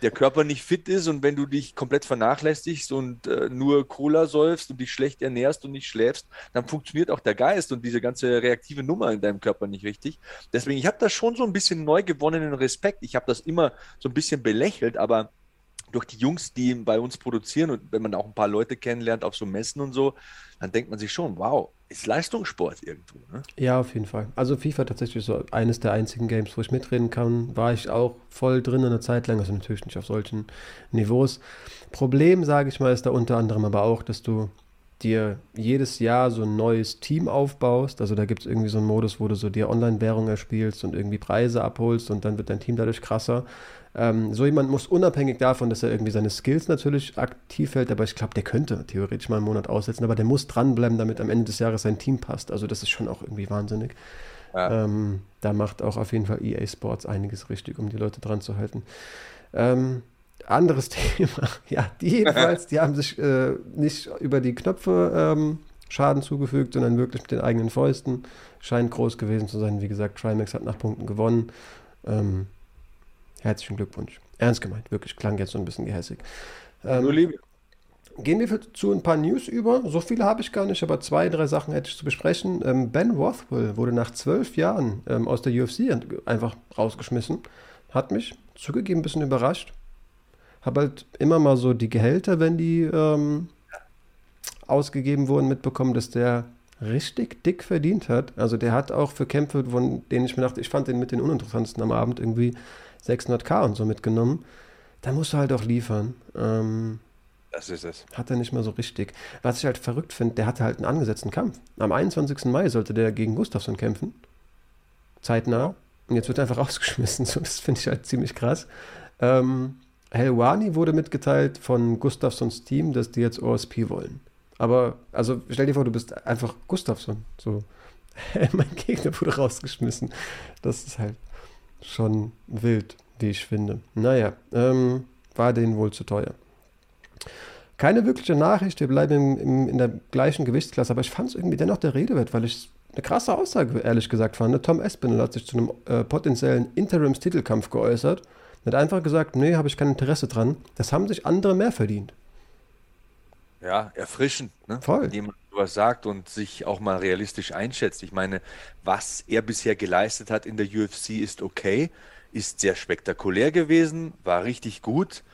der Körper nicht fit ist und wenn du dich komplett vernachlässigst und äh, nur Cola säufst und dich schlecht ernährst und nicht schläfst, dann funktioniert auch der Geist und diese ganze reaktive Nummer in deinem Körper nicht richtig. Deswegen, ich habe da schon so ein bisschen neu gewonnenen Respekt. Ich habe das immer so ein bisschen belächelt, aber durch die Jungs, die bei uns produzieren und wenn man auch ein paar Leute kennenlernt auf so Messen und so, dann denkt man sich schon, wow, ist Leistungssport irgendwo. Ne? Ja, auf jeden Fall. Also FIFA tatsächlich so eines der einzigen Games, wo ich mitreden kann, war ich auch voll drin eine Zeit lang, also natürlich nicht auf solchen Niveaus. Problem, sage ich mal, ist da unter anderem aber auch, dass du dir jedes Jahr so ein neues Team aufbaust. Also da gibt es irgendwie so einen Modus, wo du so dir Online-Währung erspielst und irgendwie Preise abholst und dann wird dein Team dadurch krasser. Ähm, so jemand muss unabhängig davon, dass er irgendwie seine Skills natürlich aktiv hält, aber ich glaube, der könnte theoretisch mal einen Monat aussetzen, aber der muss dranbleiben, damit am Ende des Jahres sein Team passt. Also das ist schon auch irgendwie wahnsinnig. Ja. Ähm, da macht auch auf jeden Fall EA Sports einiges richtig, um die Leute dran zu halten. Ähm, anderes Thema. Ja, die jedenfalls, die haben sich äh, nicht über die Knöpfe ähm, Schaden zugefügt, sondern wirklich mit den eigenen Fäusten. Scheint groß gewesen zu sein. Wie gesagt, Trimax hat nach Punkten gewonnen. Ähm, Herzlichen Glückwunsch. Ernst gemeint, wirklich. Klang jetzt so ein bisschen gehässig. Ähm, Nur Liebe. Gehen wir zu ein paar News über. So viele habe ich gar nicht, aber zwei, drei Sachen hätte ich zu besprechen. Ähm, ben Rothwell wurde nach zwölf Jahren ähm, aus der UFC einfach rausgeschmissen. Hat mich zugegeben ein bisschen überrascht. Habe halt immer mal so die Gehälter, wenn die ähm, ausgegeben wurden, mitbekommen, dass der richtig dick verdient hat. Also der hat auch für Kämpfe, von denen ich mir dachte, ich fand den mit den uninteressantesten am Abend irgendwie 600k und so mitgenommen. Da musst du halt auch liefern. Ähm, das ist es. Hat er nicht mal so richtig. Was ich halt verrückt finde, der hatte halt einen angesetzten Kampf. Am 21. Mai sollte der gegen Gustafsson kämpfen. Zeitnah. Und jetzt wird er einfach rausgeschmissen. So, das finde ich halt ziemlich krass. Ähm, Helwani wurde mitgeteilt von Gustafssons Team, dass die jetzt OSP wollen. Aber, also stell dir vor, du bist einfach Gustafsson. So, mein Gegner wurde rausgeschmissen. Das ist halt schon wild. wie ich finde. Naja, ähm, war denen wohl zu teuer. Keine wirkliche Nachricht, wir bleiben im, im, in der gleichen Gewichtsklasse, aber ich fand es irgendwie dennoch der Rede wert, weil ich eine krasse Aussage, ehrlich gesagt, fand. Tom Espinel hat sich zu einem äh, potenziellen Interims-Titelkampf geäußert und hat einfach gesagt, nee, habe ich kein Interesse dran. Das haben sich andere mehr verdient. Ja, erfrischend, ne? Voll. Wenn jemand sowas sagt und sich auch mal realistisch einschätzt. Ich meine, was er bisher geleistet hat in der UFC ist okay, ist sehr spektakulär gewesen, war richtig gut.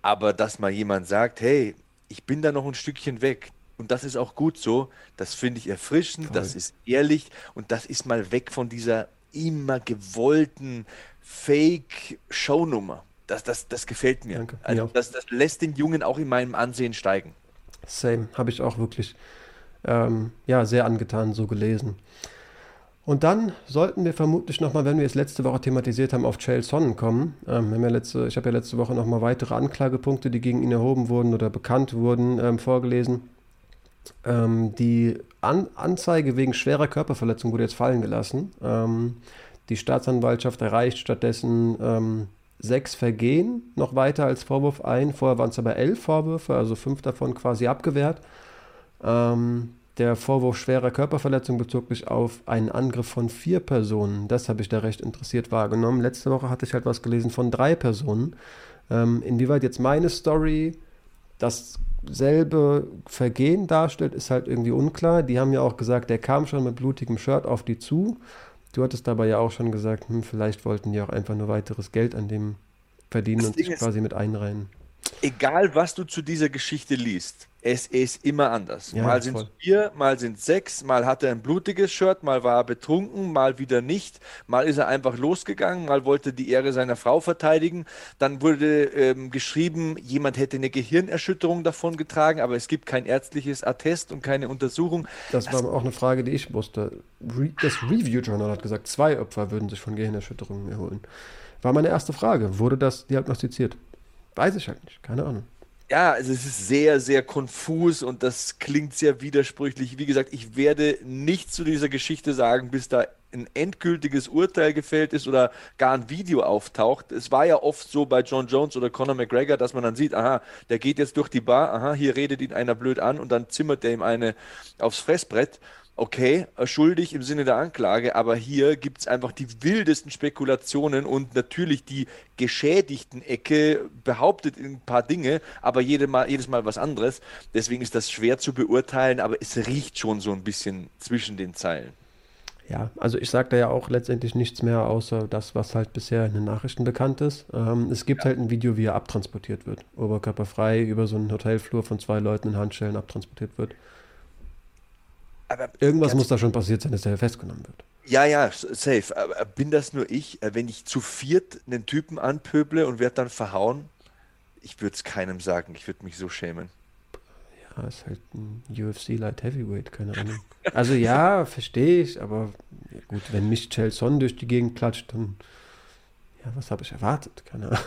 Aber dass mal jemand sagt, hey, ich bin da noch ein Stückchen weg, und das ist auch gut so, das finde ich erfrischend, Voll. das ist ehrlich und das ist mal weg von dieser immer gewollten Fake-Shownummer. Das, das, das gefällt mir. Danke. Also ja. das, das lässt den Jungen auch in meinem Ansehen steigen. Same, habe ich auch wirklich ähm, ja, sehr angetan so gelesen. Und dann sollten wir vermutlich nochmal, wenn wir es letzte Woche thematisiert haben, auf Chael Sonnen kommen. Ähm, wir ja letzte, ich habe ja letzte Woche nochmal weitere Anklagepunkte, die gegen ihn erhoben wurden oder bekannt wurden, ähm, vorgelesen. Ähm, die An Anzeige wegen schwerer Körperverletzung wurde jetzt fallen gelassen. Ähm, die Staatsanwaltschaft erreicht stattdessen ähm, sechs Vergehen noch weiter als Vorwurf ein. Vorher waren es aber elf Vorwürfe, also fünf davon quasi abgewehrt. Ähm, der Vorwurf schwerer Körperverletzung bezog sich auf einen Angriff von vier Personen. Das habe ich da recht interessiert wahrgenommen. Letzte Woche hatte ich halt was gelesen von drei Personen. Ähm, inwieweit jetzt meine Story dasselbe Vergehen darstellt, ist halt irgendwie unklar. Die haben ja auch gesagt, der kam schon mit blutigem Shirt auf die zu. Du hattest dabei ja auch schon gesagt, hm, vielleicht wollten die auch einfach nur weiteres Geld an dem verdienen das und sich quasi mit einreihen. Egal, was du zu dieser Geschichte liest, es ist immer anders. Ja, mal sind es vier, mal sind es sechs, mal hat er ein blutiges Shirt, mal war er betrunken, mal wieder nicht, mal ist er einfach losgegangen, mal wollte die Ehre seiner Frau verteidigen. Dann wurde ähm, geschrieben, jemand hätte eine Gehirnerschütterung davon getragen, aber es gibt kein ärztliches Attest und keine Untersuchung. Das, das war auch eine Frage, die ich wusste. das Review Journal hat gesagt, zwei Opfer würden sich von Gehirnerschütterungen erholen. War meine erste Frage. Wurde das diagnostiziert? Weiß ich halt nicht, keine Ahnung ja, also es ist sehr, sehr konfus und das klingt sehr widersprüchlich. Wie gesagt, ich werde nichts zu dieser Geschichte sagen, bis da ein endgültiges Urteil gefällt ist oder gar ein Video auftaucht. Es war ja oft so bei John Jones oder Conor McGregor, dass man dann sieht, aha, der geht jetzt durch die Bar, aha, hier redet ihn einer blöd an und dann zimmert er ihm eine aufs Fressbrett okay, schuldig im Sinne der Anklage, aber hier gibt es einfach die wildesten Spekulationen und natürlich die geschädigten Ecke behauptet ein paar Dinge, aber jede Mal, jedes Mal was anderes. Deswegen ist das schwer zu beurteilen, aber es riecht schon so ein bisschen zwischen den Zeilen. Ja, also ich sage da ja auch letztendlich nichts mehr, außer das, was halt bisher in den Nachrichten bekannt ist. Ähm, es gibt ja. halt ein Video, wie er abtransportiert wird. Oberkörperfrei über so einen Hotelflur von zwei Leuten in Handschellen abtransportiert wird. Aber Irgendwas muss da schon passiert sein, dass er festgenommen wird. Ja, ja, safe. Aber bin das nur ich? Äh, wenn ich zu viert einen Typen anpöble und werde dann verhauen, ich würde es keinem sagen. Ich würde mich so schämen. Ja, ist halt ein UFC Light Heavyweight, keine Ahnung. Also ja, verstehe ich, aber gut, wenn mich Chelson durch die Gegend klatscht, dann ja, was habe ich erwartet? Keine Ahnung.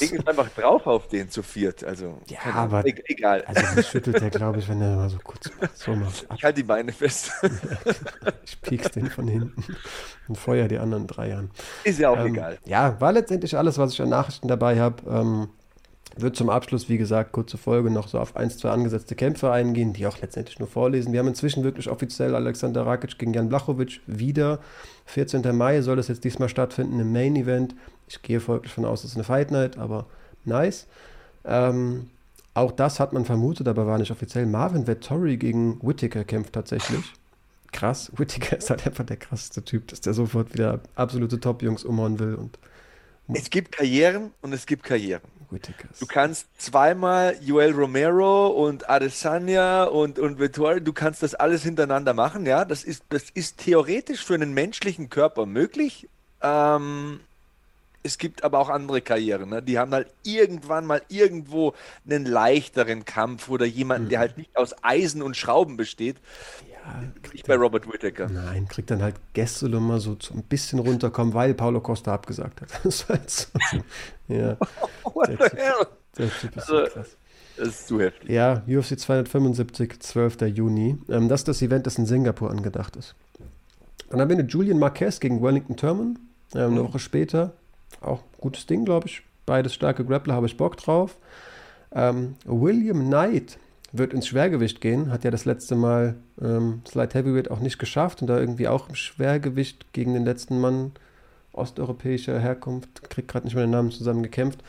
Ich bin einfach drauf auf den zu viert. Also, ja, aber e egal. Also schüttelt er, glaube ich, wenn er mal so kurz so macht. Ich halte die Beine fest. ich piek's den von hinten und feuer die anderen drei an. Ist ja auch ähm, egal. Ja, war letztendlich alles, was ich an Nachrichten dabei habe. Ähm, wird zum Abschluss, wie gesagt, kurze Folge noch so auf ein, zwei angesetzte Kämpfe eingehen, die auch letztendlich nur vorlesen. Wir haben inzwischen wirklich offiziell Alexander Rakic gegen Jan Blachowicz wieder. 14. Mai soll es jetzt diesmal stattfinden im Main Event. Ich gehe folglich von aus, es ist eine Fight Night, aber nice. Ähm, auch das hat man vermutet, aber war nicht offiziell. Marvin Vettori gegen Whittaker kämpft tatsächlich. Krass, Whittaker ist halt einfach der krasseste Typ, dass der sofort wieder absolute Top-Jungs umhauen will. Und es gibt Karrieren und es gibt Karrieren. Whitakers. Du kannst zweimal Joel Romero und Adesanya und, und Vittori, du kannst das alles hintereinander machen, ja. Das ist, das ist theoretisch für einen menschlichen Körper möglich. Ähm, es gibt aber auch andere Karrieren, ne? die haben halt irgendwann mal irgendwo einen leichteren Kampf oder jemanden, mhm. der halt nicht aus Eisen und Schrauben besteht. Ja, nicht bei Robert Whittaker. Nein, kriegt dann halt Gäste mal so ein bisschen runterkommen, weil Paulo Costa abgesagt hat. Das ist halt so. Ja. What the hell? Der typ ist also, so krass. Das ist zu heftig. Ja, UFC 275, 12. Juni. Ähm, das ist das Event, das in Singapur angedacht ist. Dann haben wir eine Julian Marquez gegen Wellington Thurman. Ähm, eine mhm. Woche später. auch gutes Ding, glaube ich. Beides starke Grappler, habe ich Bock drauf. Ähm, William Knight wird ins Schwergewicht gehen, hat ja das letzte Mal ähm, Slight Heavyweight auch nicht geschafft und da irgendwie auch im Schwergewicht gegen den letzten Mann osteuropäischer Herkunft, kriegt gerade nicht mehr den Namen zusammen gekämpft.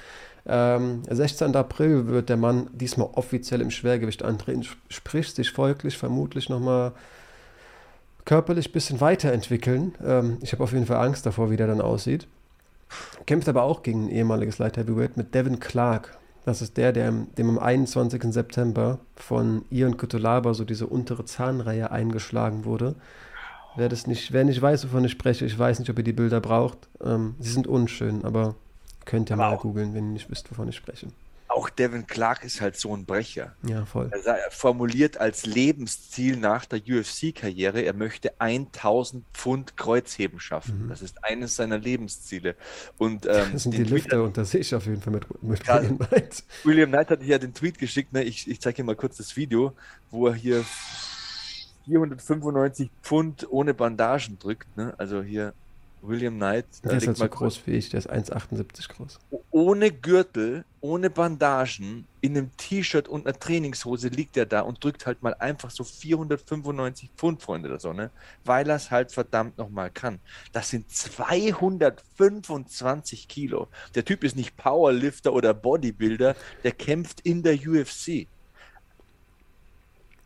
Ähm, 16. April wird der Mann diesmal offiziell im Schwergewicht antreten, spricht sich folglich vermutlich nochmal körperlich ein bisschen weiterentwickeln. Ähm, ich habe auf jeden Fall Angst davor, wie der dann aussieht. Kämpft aber auch gegen ein ehemaliges Light Heavyweight mit Devin Clark. Das ist der, der dem am 21. September von Ian Kutulaba so diese untere Zahnreihe eingeschlagen wurde. Wer das nicht, wer nicht weiß, wovon ich spreche, ich weiß nicht, ob ihr die Bilder braucht. Ähm, sie sind unschön, aber könnt ihr aber mal googeln, wenn ihr nicht wisst, wovon ich spreche auch Devin Clark ist halt so ein Brecher. Ja, voll. Er formuliert als Lebensziel nach der UFC-Karriere, er möchte 1000 Pfund Kreuzheben schaffen. Mhm. Das ist eines seiner Lebensziele. Und, ähm, das sind die Lüfter unter sich auf jeden Fall mit, mit ja, William Knight. William Knight hat hier den Tweet geschickt, ne? ich, ich zeige dir mal kurz das Video, wo er hier 495 Pfund ohne Bandagen drückt. Ne? Also hier William Knight. Der ist halt so groß wie ich, der ist 1,78 groß. Ohne Gürtel, ohne Bandagen, in einem T-Shirt und einer Trainingshose liegt er da und drückt halt mal einfach so 495 Pfund, Freunde der Sonne, weil er es halt verdammt nochmal kann. Das sind 225 Kilo. Der Typ ist nicht Powerlifter oder Bodybuilder, der kämpft in der UFC.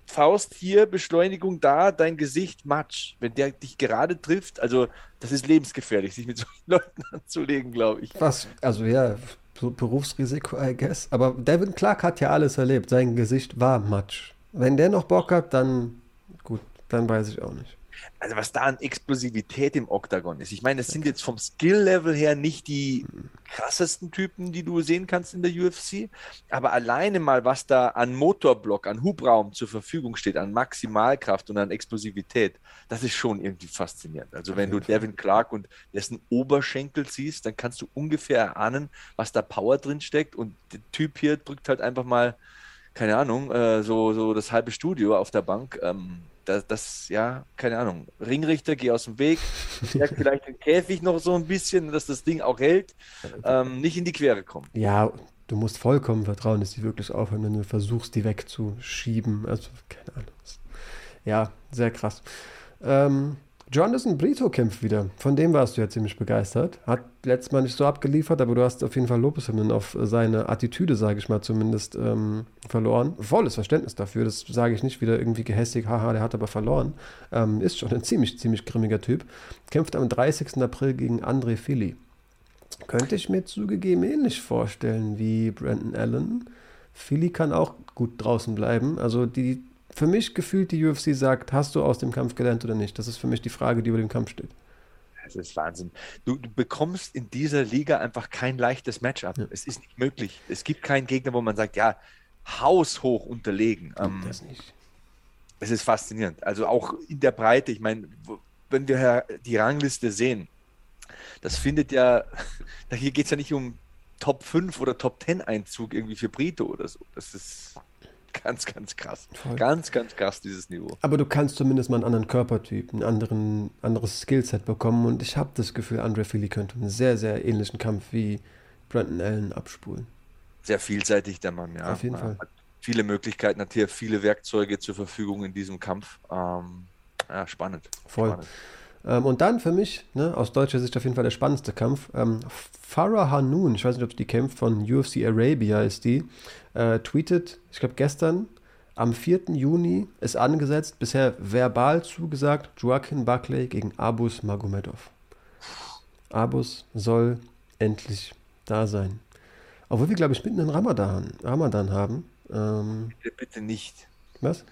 Faust hier, Beschleunigung da, dein Gesicht Matsch. Wenn der dich gerade trifft, also das ist lebensgefährlich, sich mit solchen Leuten anzulegen, glaube ich. Was? Also ja, Berufsrisiko, I guess. Aber Devin Clark hat ja alles erlebt. Sein Gesicht war Matsch. Wenn der noch Bock hat, dann gut, dann weiß ich auch nicht also was da an Explosivität im Oktagon ist. Ich meine, es sind jetzt vom Skill-Level her nicht die krassesten Typen, die du sehen kannst in der UFC, aber alleine mal, was da an Motorblock, an Hubraum zur Verfügung steht, an Maximalkraft und an Explosivität, das ist schon irgendwie faszinierend. Also wenn du Devin Clark und dessen Oberschenkel siehst, dann kannst du ungefähr erahnen, was da Power drin steckt und der Typ hier drückt halt einfach mal, keine Ahnung, äh, so, so das halbe Studio auf der Bank. Ähm, das, das, ja, keine Ahnung, Ringrichter, geh aus dem Weg, stärk vielleicht den Käfig noch so ein bisschen, dass das Ding auch hält, ähm, nicht in die Quere kommen. Ja, du musst vollkommen vertrauen, dass die wirklich aufhören, wenn du versuchst, die wegzuschieben. Also, keine Ahnung. Ja, sehr krass. Ähm, Jonathan Brito kämpft wieder. Von dem warst du ja ziemlich begeistert. Hat letztes Mal nicht so abgeliefert, aber du hast auf jeden Fall Lobeshymnen auf seine Attitüde, sage ich mal zumindest, ähm, verloren. Volles Verständnis dafür. Das sage ich nicht wieder irgendwie gehässig, haha, der hat aber verloren. Ähm, ist schon ein ziemlich, ziemlich grimmiger Typ. Kämpft am 30. April gegen André Philly. Könnte ich mir zugegeben ähnlich vorstellen wie Brandon Allen. Philly kann auch gut draußen bleiben. Also die für mich gefühlt die UFC sagt, hast du aus dem Kampf gelernt oder nicht? Das ist für mich die Frage, die über dem Kampf steht. Das ist Wahnsinn. Du, du bekommst in dieser Liga einfach kein leichtes Matchup. Ja. Es ist nicht möglich. Es gibt keinen Gegner, wo man sagt, ja, haushoch unterlegen. Ähm, das nicht. Es ist faszinierend. Also auch in der Breite. Ich meine, wenn wir die Rangliste sehen, das findet ja, hier geht es ja nicht um Top 5 oder Top 10 Einzug irgendwie für Brito oder so. Das ist Ganz, ganz krass. Voll. Ganz, ganz krass, dieses Niveau. Aber du kannst zumindest mal einen anderen Körpertyp, ein anderen, anderes Skillset bekommen. Und ich habe das Gefühl, Andre Philly könnte einen sehr, sehr ähnlichen Kampf wie Brandon Allen abspulen. Sehr vielseitig, der Mann, ja. Auf jeden Fall. Hat viele Möglichkeiten, hat hier viele Werkzeuge zur Verfügung in diesem Kampf. Ähm, ja, spannend. Voll. Spannend. Ähm, und dann für mich, ne, aus deutscher Sicht auf jeden Fall der spannendste Kampf, ähm, Farah Hanoun, ich weiß nicht, ob die kämpft, von UFC Arabia ist die, äh, tweetet, ich glaube gestern, am 4. Juni ist angesetzt, bisher verbal zugesagt, Joaquin Buckley gegen Abus Magomedov. Abus soll endlich da sein. Obwohl wir, glaube ich, mitten in Ramadan, Ramadan haben. Ähm, bitte, bitte nicht. Was?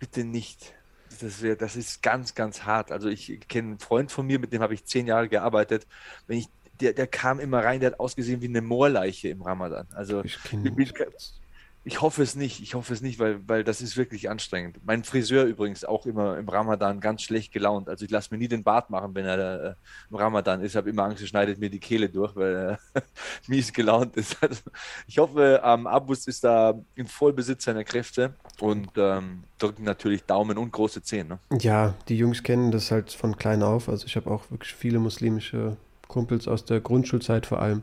Bitte nicht das, wär, das ist ganz, ganz hart. Also ich kenne einen Freund von mir, mit dem habe ich zehn Jahre gearbeitet. Wenn ich, der, der kam immer rein, der hat ausgesehen wie eine Moorleiche im Ramadan. Also ich, ich hoffe es nicht, ich hoffe es nicht, weil, weil das ist wirklich anstrengend. Mein Friseur übrigens auch immer im Ramadan ganz schlecht gelaunt. Also ich lasse mir nie den Bart machen, wenn er äh, im Ramadan ist. Ich habe immer Angst, er schneidet mir die Kehle durch, weil er mies gelaunt ist. Also ich hoffe, ähm, Abus ist da in Vollbesitz seiner Kräfte und ähm, drücken natürlich Daumen und große Zehen. Ne? Ja, die Jungs kennen das halt von klein auf. Also ich habe auch wirklich viele muslimische Kumpels aus der Grundschulzeit vor allem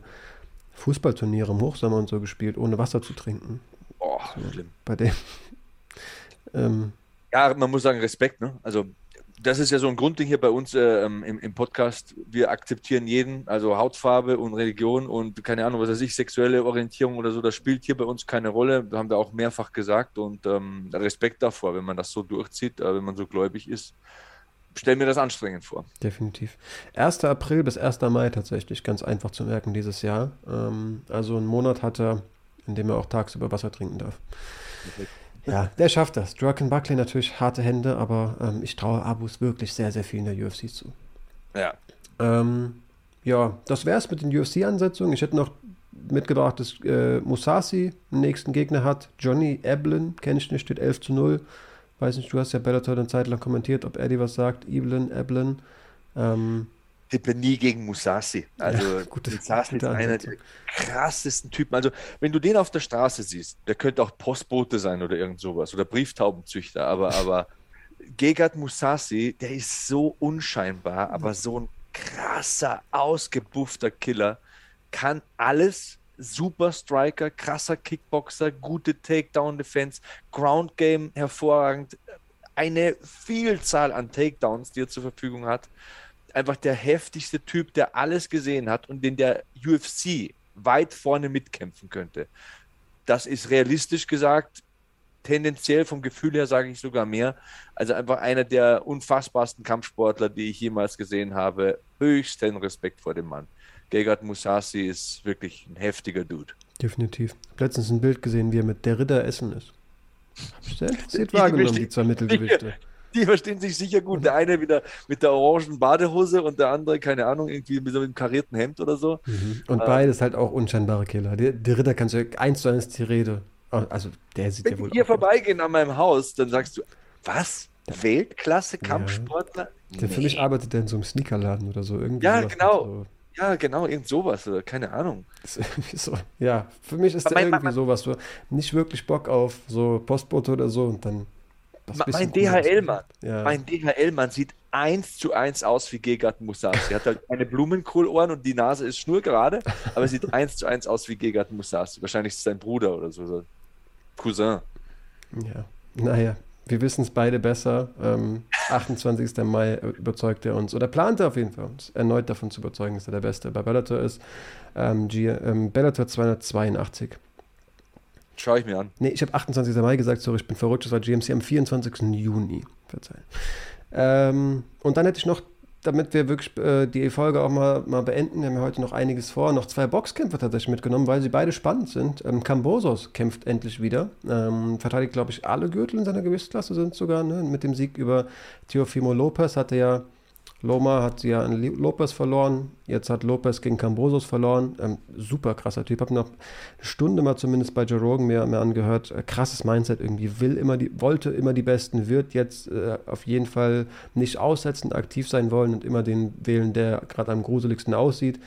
Fußballturniere im Hochsommer und so gespielt, ohne Wasser zu trinken. Oh, so, schlimm. Bei dem. ähm, ja, man muss sagen, Respekt, ne? Also das ist ja so ein Grundding hier bei uns äh, im, im, Podcast. Wir akzeptieren jeden, also Hautfarbe und Religion und keine Ahnung, was weiß ich, sexuelle Orientierung oder so, das spielt hier bei uns keine Rolle. Das haben wir auch mehrfach gesagt und ähm, Respekt davor, wenn man das so durchzieht, äh, wenn man so gläubig ist. Stell mir das anstrengend vor. Definitiv. 1. April bis 1. Mai tatsächlich, ganz einfach zu merken dieses Jahr. Ähm, also einen Monat hat er, in dem er auch tagsüber Wasser trinken darf. Okay. Ja, der schafft das. Draken Buckley natürlich harte Hände, aber ähm, ich traue Abus wirklich sehr, sehr viel in der UFC zu. Ja. Ähm, ja, das wäre es mit den UFC-Ansetzungen. Ich hätte noch mitgebracht, dass äh, Musasi den nächsten Gegner hat. Johnny Eblin, kenne ich nicht, steht 11 zu 0. Weiß nicht, du hast ja Bellator eine Zeit lang kommentiert, ob Eddie was sagt. Eblin, Eblin. Ähm, tippe nie gegen Musasi. Also ja, gute, Musasi ist einer der krassesten Typen. Also wenn du den auf der Straße siehst, der könnte auch Postbote sein oder irgend sowas oder Brieftaubenzüchter, aber, aber Gegard Musasi, der ist so unscheinbar, aber so ein krasser, ausgebuffter Killer, kann alles, super Striker, krasser Kickboxer, gute Takedown-Defense, Ground Game hervorragend, eine Vielzahl an Takedowns, die er zur Verfügung hat einfach der heftigste Typ, der alles gesehen hat und den der UFC weit vorne mitkämpfen könnte. Das ist realistisch gesagt, tendenziell vom Gefühl her sage ich sogar mehr. Also einfach einer der unfassbarsten Kampfsportler, die ich jemals gesehen habe. Höchsten Respekt vor dem Mann. Gegard Musasi ist wirklich ein heftiger Dude. Definitiv. Ich habe letztens ein Bild gesehen, wie er mit der Ritter essen ist. Sehr interessiert wahrgenommen, die zwei Mittelgewichte die verstehen sich sicher gut. Der eine wieder mit der orangen Badehose und der andere, keine Ahnung, irgendwie mit so einem karierten Hemd oder so. Mhm. Und äh, beides halt auch unscheinbare Killer. Die, die Ritter kannst du eins zu eins die Rede. Also der sieht ja wohl. Wenn hier vorbeigehen an meinem Haus, dann sagst du, was? Weltklasse Kampfsportler? Ja. Der nee. für mich arbeitet der in so einem Sneakerladen oder so. Irgendwie ja, genau. Ja, genau, irgend sowas oder keine Ahnung. So, ja, für mich ist der irgendwie sowas. So, nicht wirklich Bock auf so Postbote oder so und dann mein DHL-Mann, ja. mein DHL-Mann sieht eins zu eins aus wie Gegard Musasi. Er hat halt keine Blumenkohlohren und die Nase ist schnurgerade, aber er sieht eins zu eins aus wie Gegard Musasi. Wahrscheinlich ist es sein Bruder oder so, so. Cousin. Ja, naja, wir wissen es beide besser. Ähm, 28. Mai überzeugt er uns, oder plant er auf jeden Fall uns, erneut davon zu überzeugen, dass er der Beste bei Bellator ist. Ähm, G ähm, Bellator 282. Schaue ich mir an. Nee, ich habe 28. Mai gesagt, sorry, ich bin verrückt, das war GMC am 24. Juni. Verzeihen. Ähm, und dann hätte ich noch, damit wir wirklich äh, die Folge auch mal, mal beenden, wir haben ja heute noch einiges vor, noch zwei Boxkämpfer tatsächlich mitgenommen, weil sie beide spannend sind. Ähm, Cambosos kämpft endlich wieder, ähm, verteidigt, glaube ich, alle Gürtel in seiner Gewichtsklasse sind sogar, ne? mit dem Sieg über Teofimo Lopez hat er ja Loma hat ja an Lopez verloren, jetzt hat Lopez gegen Cambosos verloren. Ähm, super krasser Typ. Habe noch eine Stunde mal zumindest bei Joe Rogan mir, mir angehört. Äh, krasses Mindset irgendwie. Will immer die, wollte immer die Besten, wird jetzt äh, auf jeden Fall nicht aussetzen, aktiv sein wollen und immer den wählen, der gerade am gruseligsten aussieht.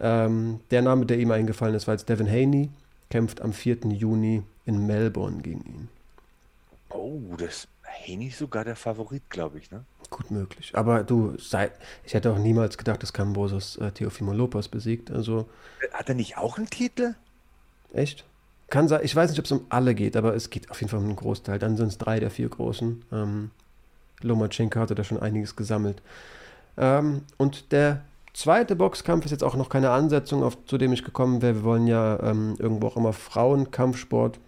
Ähm, der Name, der ihm eingefallen ist, war jetzt Devin Haney. Kämpft am 4. Juni in Melbourne gegen ihn. Oh, das Haney sogar der Favorit, glaube ich, ne? Gut möglich. Aber du, sei, ich hätte auch niemals gedacht, dass Cambosos äh, Teofimo Lopez besiegt. Also, Hat er nicht auch einen Titel? Echt? Kann sein. Ich weiß nicht, ob es um alle geht, aber es geht auf jeden Fall um einen Großteil. Dann sind es drei der vier großen. Ähm, Lomachenko hatte da schon einiges gesammelt. Ähm, und der zweite Boxkampf ist jetzt auch noch keine Ansetzung, auf, zu dem ich gekommen wäre. Wir wollen ja ähm, irgendwo auch immer Frauenkampfsport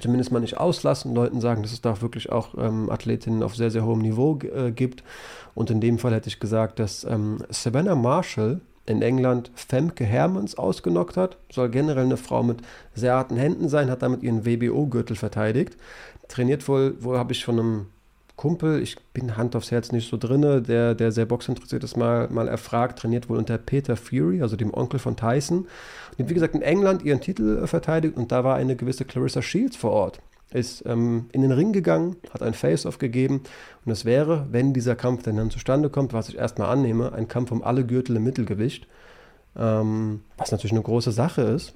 zumindest mal nicht auslassen, Leuten sagen, dass es da wirklich auch ähm, Athletinnen auf sehr, sehr hohem Niveau äh, gibt. Und in dem Fall hätte ich gesagt, dass ähm, Savannah Marshall in England Femke Hermans ausgenockt hat. Soll generell eine Frau mit sehr harten Händen sein, hat damit ihren WBO-Gürtel verteidigt. Trainiert wohl, wo habe ich von einem Kumpel, ich bin Hand aufs Herz nicht so drinne, der, der sehr boxinteressiert ist, mal, mal erfragt, trainiert wohl unter Peter Fury, also dem Onkel von Tyson. Und wie gesagt in England ihren Titel äh, verteidigt und da war eine gewisse Clarissa Shields vor Ort. Ist ähm, in den Ring gegangen, hat ein Face-Off gegeben und es wäre, wenn dieser Kampf denn dann zustande kommt, was ich erstmal annehme, ein Kampf um alle Gürtel im Mittelgewicht. Ähm, was natürlich eine große Sache ist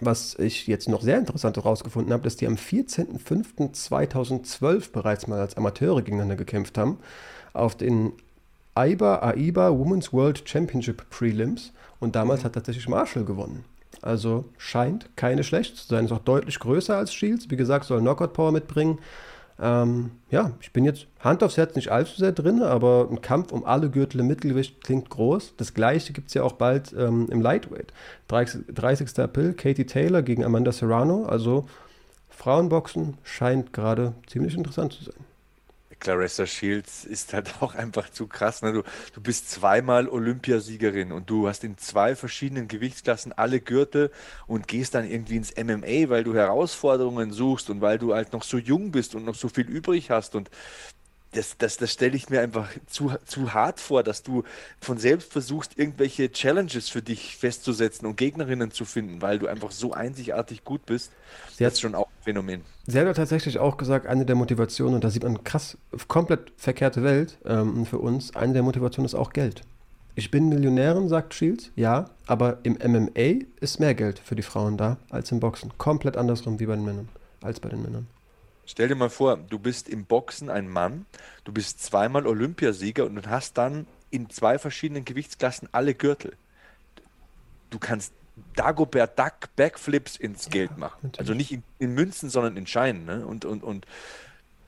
was ich jetzt noch sehr interessant herausgefunden habe, dass die am 14.05.2012 bereits mal als Amateure gegeneinander gekämpft haben. Auf den AIBA, AIBA Women's World Championship Prelims und damals mhm. hat tatsächlich Marshall gewonnen. Also scheint keine schlecht zu sein. Ist auch deutlich größer als Shields. Wie gesagt, soll Knockout Power mitbringen. Ähm, ja, ich bin jetzt Hand aufs Herz nicht allzu sehr drin, aber ein Kampf um alle Gürtel im Mittelgewicht klingt groß. Das gleiche gibt es ja auch bald ähm, im Lightweight. 30, 30. April, Katie Taylor gegen Amanda Serrano. Also Frauenboxen scheint gerade ziemlich interessant zu sein. Clarissa Shields ist halt auch einfach zu krass. Ne? Du, du bist zweimal Olympiasiegerin und du hast in zwei verschiedenen Gewichtsklassen alle Gürtel und gehst dann irgendwie ins MMA, weil du Herausforderungen suchst und weil du halt noch so jung bist und noch so viel übrig hast. Und das, das, das stelle ich mir einfach zu, zu hart vor, dass du von selbst versuchst, irgendwelche Challenges für dich festzusetzen und Gegnerinnen zu finden, weil du einfach so einzigartig gut bist. Sie das ist schon auch ein Phänomen. Sie hat ja tatsächlich auch gesagt, eine der Motivationen, und da sieht man krass, komplett verkehrte Welt ähm, für uns, eine der Motivationen ist auch Geld. Ich bin Millionärin, sagt Shields, ja, aber im MMA ist mehr Geld für die Frauen da als im Boxen. Komplett andersrum wie bei den Männern, als bei den Männern. Stell dir mal vor, du bist im Boxen ein Mann, du bist zweimal Olympiasieger und hast dann in zwei verschiedenen Gewichtsklassen alle Gürtel. Du kannst Dagobert Duck Backflips ins Geld machen. Natürlich. Also nicht in, in, Münzen, sondern in Scheinen. Ne? Und, und, und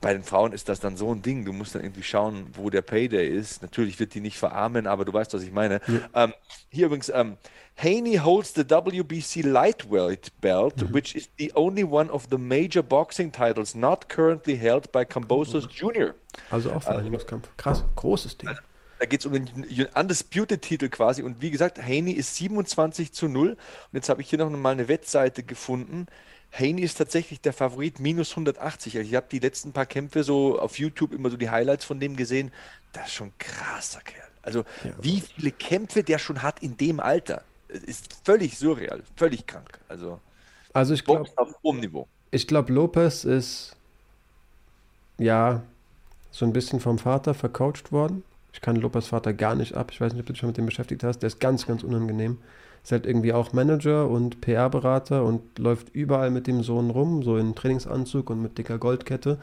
bei den Frauen ist das dann so ein Ding. Du musst dann irgendwie schauen, wo der Payday ist. Natürlich wird die nicht verarmen, aber du weißt, was ich meine. Ja. Ähm, hier übrigens, ähm, Haney holds the WBC lightweight belt, mhm. which is the only one of the major boxing titles not currently held by Cambosos Jr. Also auch Vereinigungskampf. Krass, großes Ding. Da geht es um den Undisputed-Titel quasi. Und wie gesagt, Haney ist 27 zu 0. Und jetzt habe ich hier noch mal eine Wettseite gefunden. Haney ist tatsächlich der Favorit, minus 180. Also ich habe die letzten paar Kämpfe so auf YouTube immer so die Highlights von dem gesehen. Das ist schon ein krasser Kerl. Also ja. wie viele Kämpfe der schon hat in dem Alter ist völlig surreal, völlig krank. Also, also ich glaube, auf hohem Niveau. Ich glaube, Lopez ist ja so ein bisschen vom Vater vercoacht worden. Ich kann Lopez Vater gar nicht ab. Ich weiß nicht, ob du dich schon mit dem beschäftigt hast. Der ist ganz, ganz unangenehm. Ist halt irgendwie auch Manager und PR-Berater und läuft überall mit dem Sohn rum, so in Trainingsanzug und mit dicker Goldkette.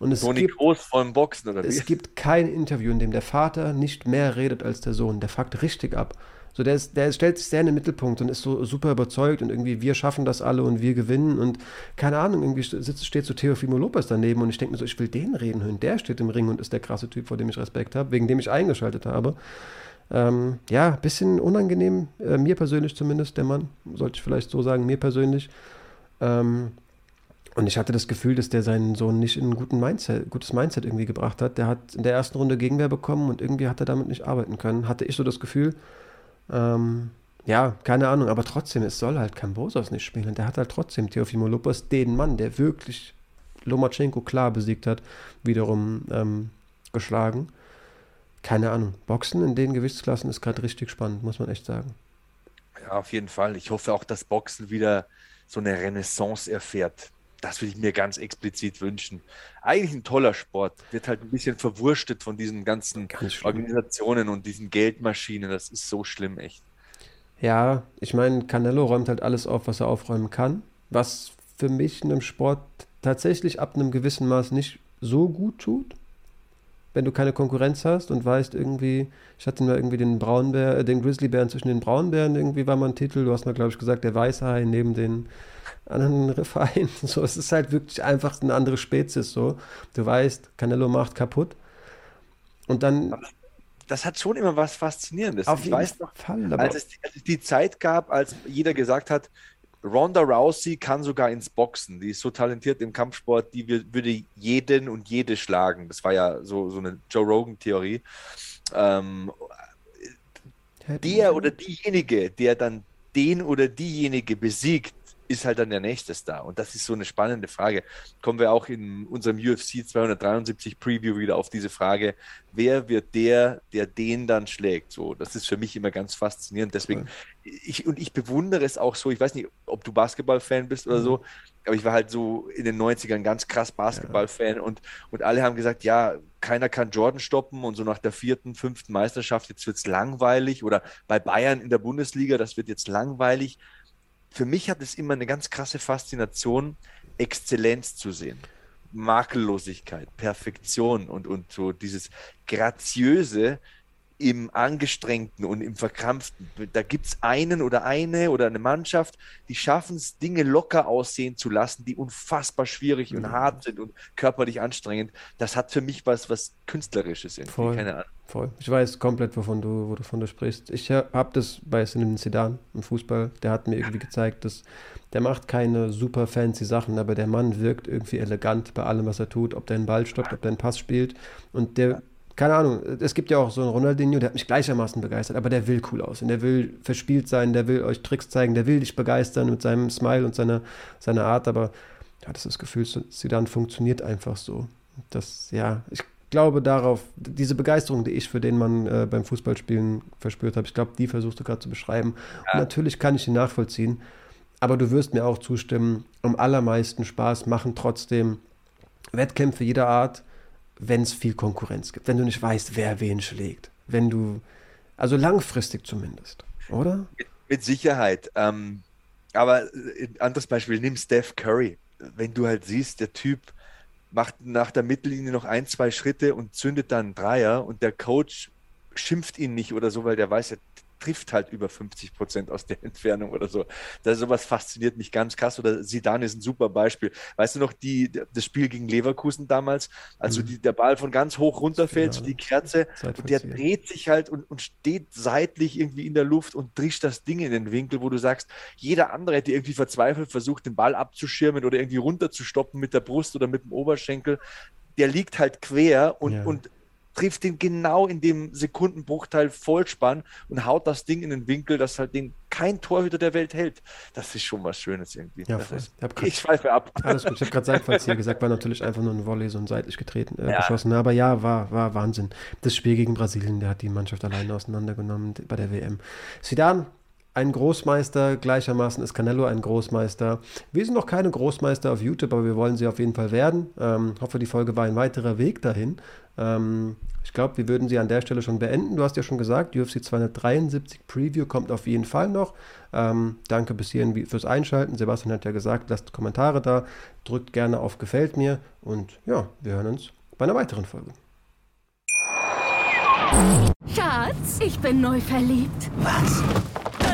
Und es Toni gibt, Groß vom Boxen, oder wie? Es gibt kein Interview, in dem der Vater nicht mehr redet als der Sohn. Der fuckt richtig ab. So, der, ist, der stellt sich sehr in den Mittelpunkt und ist so super überzeugt und irgendwie, wir schaffen das alle und wir gewinnen und keine Ahnung, irgendwie sitzt, steht so Teofimo Lopez daneben und ich denke mir so, ich will den reden hören. Der steht im Ring und ist der krasse Typ, vor dem ich Respekt habe, wegen dem ich eingeschaltet habe. Ähm, ja, bisschen unangenehm, äh, mir persönlich zumindest, der Mann, sollte ich vielleicht so sagen, mir persönlich. Ähm, und ich hatte das Gefühl, dass der seinen Sohn nicht in ein guten Mindset, gutes Mindset irgendwie gebracht hat. Der hat in der ersten Runde Gegenwehr bekommen und irgendwie hat er damit nicht arbeiten können. Hatte ich so das Gefühl. Ähm, ja, keine Ahnung, aber trotzdem, es soll halt Kambosos nicht spielen. Der hat halt trotzdem Teofimo Lopez, den Mann, der wirklich Lomachenko klar besiegt hat, wiederum ähm, geschlagen. Keine Ahnung. Boxen in den Gewichtsklassen ist gerade richtig spannend, muss man echt sagen. Ja, auf jeden Fall. Ich hoffe auch, dass Boxen wieder so eine Renaissance erfährt. Das würde ich mir ganz explizit wünschen. Eigentlich ein toller Sport. Wird halt ein bisschen verwurstet von diesen ganzen Organisationen und diesen Geldmaschinen. Das ist so schlimm, echt. Ja, ich meine, Canelo räumt halt alles auf, was er aufräumen kann. Was für mich in einem Sport tatsächlich ab einem gewissen Maß nicht so gut tut. Wenn du keine Konkurrenz hast und weißt irgendwie, ich hatte mal irgendwie den Braunbär, äh, den Grizzlybären zwischen den Braunbären irgendwie war mein Titel. Du hast mal, glaube ich, gesagt, der Weißhai neben den anderen Vereinen. So, es ist halt wirklich einfach eine andere Spezies. So, du weißt, Canelo macht kaputt. Und dann. Das hat schon immer was Faszinierendes. Auf ich jeden weiß noch, Fall, als, es, als es die Zeit gab, als jeder gesagt hat, Ronda Rousey kann sogar ins Boxen. Die ist so talentiert im Kampfsport, die würde jeden und jede schlagen. Das war ja so, so eine Joe Rogan-Theorie. Ähm, der oder diejenige, der dann den oder diejenige besiegt, ist halt dann der nächste Star? Und das ist so eine spannende Frage. Kommen wir auch in unserem UFC 273 Preview wieder auf diese Frage, wer wird der, der den dann schlägt? So, das ist für mich immer ganz faszinierend. Deswegen, ich, und ich bewundere es auch so, ich weiß nicht, ob du Basketball-Fan bist oder mhm. so, aber ich war halt so in den 90ern ganz krass Basketball-Fan ja. und, und alle haben gesagt, ja, keiner kann Jordan stoppen und so nach der vierten, fünften Meisterschaft, jetzt wird es langweilig oder bei Bayern in der Bundesliga, das wird jetzt langweilig für mich hat es immer eine ganz krasse Faszination, Exzellenz zu sehen. Makellosigkeit, Perfektion und, und so dieses Graziöse, im Angestrengten und im Verkrampften. Da gibt es einen oder eine oder eine Mannschaft, die schaffen es, Dinge locker aussehen zu lassen, die unfassbar schwierig und mhm. hart sind und körperlich anstrengend. Das hat für mich was, was Künstlerisches irgendwie. Voll, Keine Ahnung. Voll. Ich weiß komplett, wovon du, wovon du sprichst. Ich habe das bei Sinne Sedan im Fußball. Der hat mir irgendwie gezeigt, dass der macht keine super fancy Sachen, aber der Mann wirkt irgendwie elegant bei allem, was er tut, ob der einen Ball stoppt, ob der einen Pass spielt. Und der keine Ahnung, es gibt ja auch so einen Ronaldinho, der hat mich gleichermaßen begeistert, aber der will cool aussehen, der will verspielt sein, der will euch Tricks zeigen, der will dich begeistern mit seinem Smile und seiner, seiner Art, aber ja, das ist das Gefühl, Zidane funktioniert einfach so. Das, ja, ich glaube darauf, diese Begeisterung, die ich für den Mann äh, beim Fußballspielen verspürt habe, ich glaube, die versuchst du gerade zu beschreiben. Ja. Und natürlich kann ich ihn nachvollziehen, aber du wirst mir auch zustimmen, am allermeisten Spaß machen trotzdem Wettkämpfe jeder Art, wenn es viel Konkurrenz gibt, wenn du nicht weißt, wer wen schlägt. Wenn du, also langfristig zumindest, oder? Mit, mit Sicherheit. Ähm, aber ein äh, anderes Beispiel, nimm Steph Curry. Wenn du halt siehst, der Typ macht nach der Mittellinie noch ein, zwei Schritte und zündet dann einen Dreier und der Coach schimpft ihn nicht oder so, weil der weiß, trifft halt über 50 Prozent aus der Entfernung oder so. Das sowas fasziniert mich ganz krass. Oder Sidan ist ein super Beispiel. Weißt du noch, die, das Spiel gegen Leverkusen damals, also die, der Ball von ganz hoch runterfällt, so die Kerze, und der dreht sich halt und, und steht seitlich irgendwie in der Luft und drischt das Ding in den Winkel, wo du sagst, jeder andere hätte irgendwie verzweifelt versucht, den Ball abzuschirmen oder irgendwie runterzustoppen mit der Brust oder mit dem Oberschenkel. Der liegt halt quer und, ja. und trifft ihn genau in dem Sekundenbruchteil Vollspann und haut das Ding in den Winkel, dass halt den kein Torhüter der Welt hält. Das ist schon was Schönes irgendwie. Ja, ist, ich, ich schweife ab. Alles gut. Ich habe gerade Seitfallziel gesagt, war natürlich einfach nur ein Volley, so ein seitlich getreten, äh, ja. geschossen. Aber ja, war, war Wahnsinn. Das Spiel gegen Brasilien, der hat die Mannschaft alleine auseinandergenommen bei der WM. Sidan, ein Großmeister, gleichermaßen ist Canelo ein Großmeister. Wir sind noch keine Großmeister auf YouTube, aber wir wollen sie auf jeden Fall werden. Ähm, hoffe, die Folge war ein weiterer Weg dahin. Ähm, ich glaube, wir würden sie an der Stelle schon beenden. Du hast ja schon gesagt, UFC 273 Preview kommt auf jeden Fall noch. Ähm, danke bis hierhin fürs Einschalten. Sebastian hat ja gesagt, lasst Kommentare da, drückt gerne auf Gefällt mir und ja, wir hören uns bei einer weiteren Folge. Schatz, ich bin neu verliebt. Was?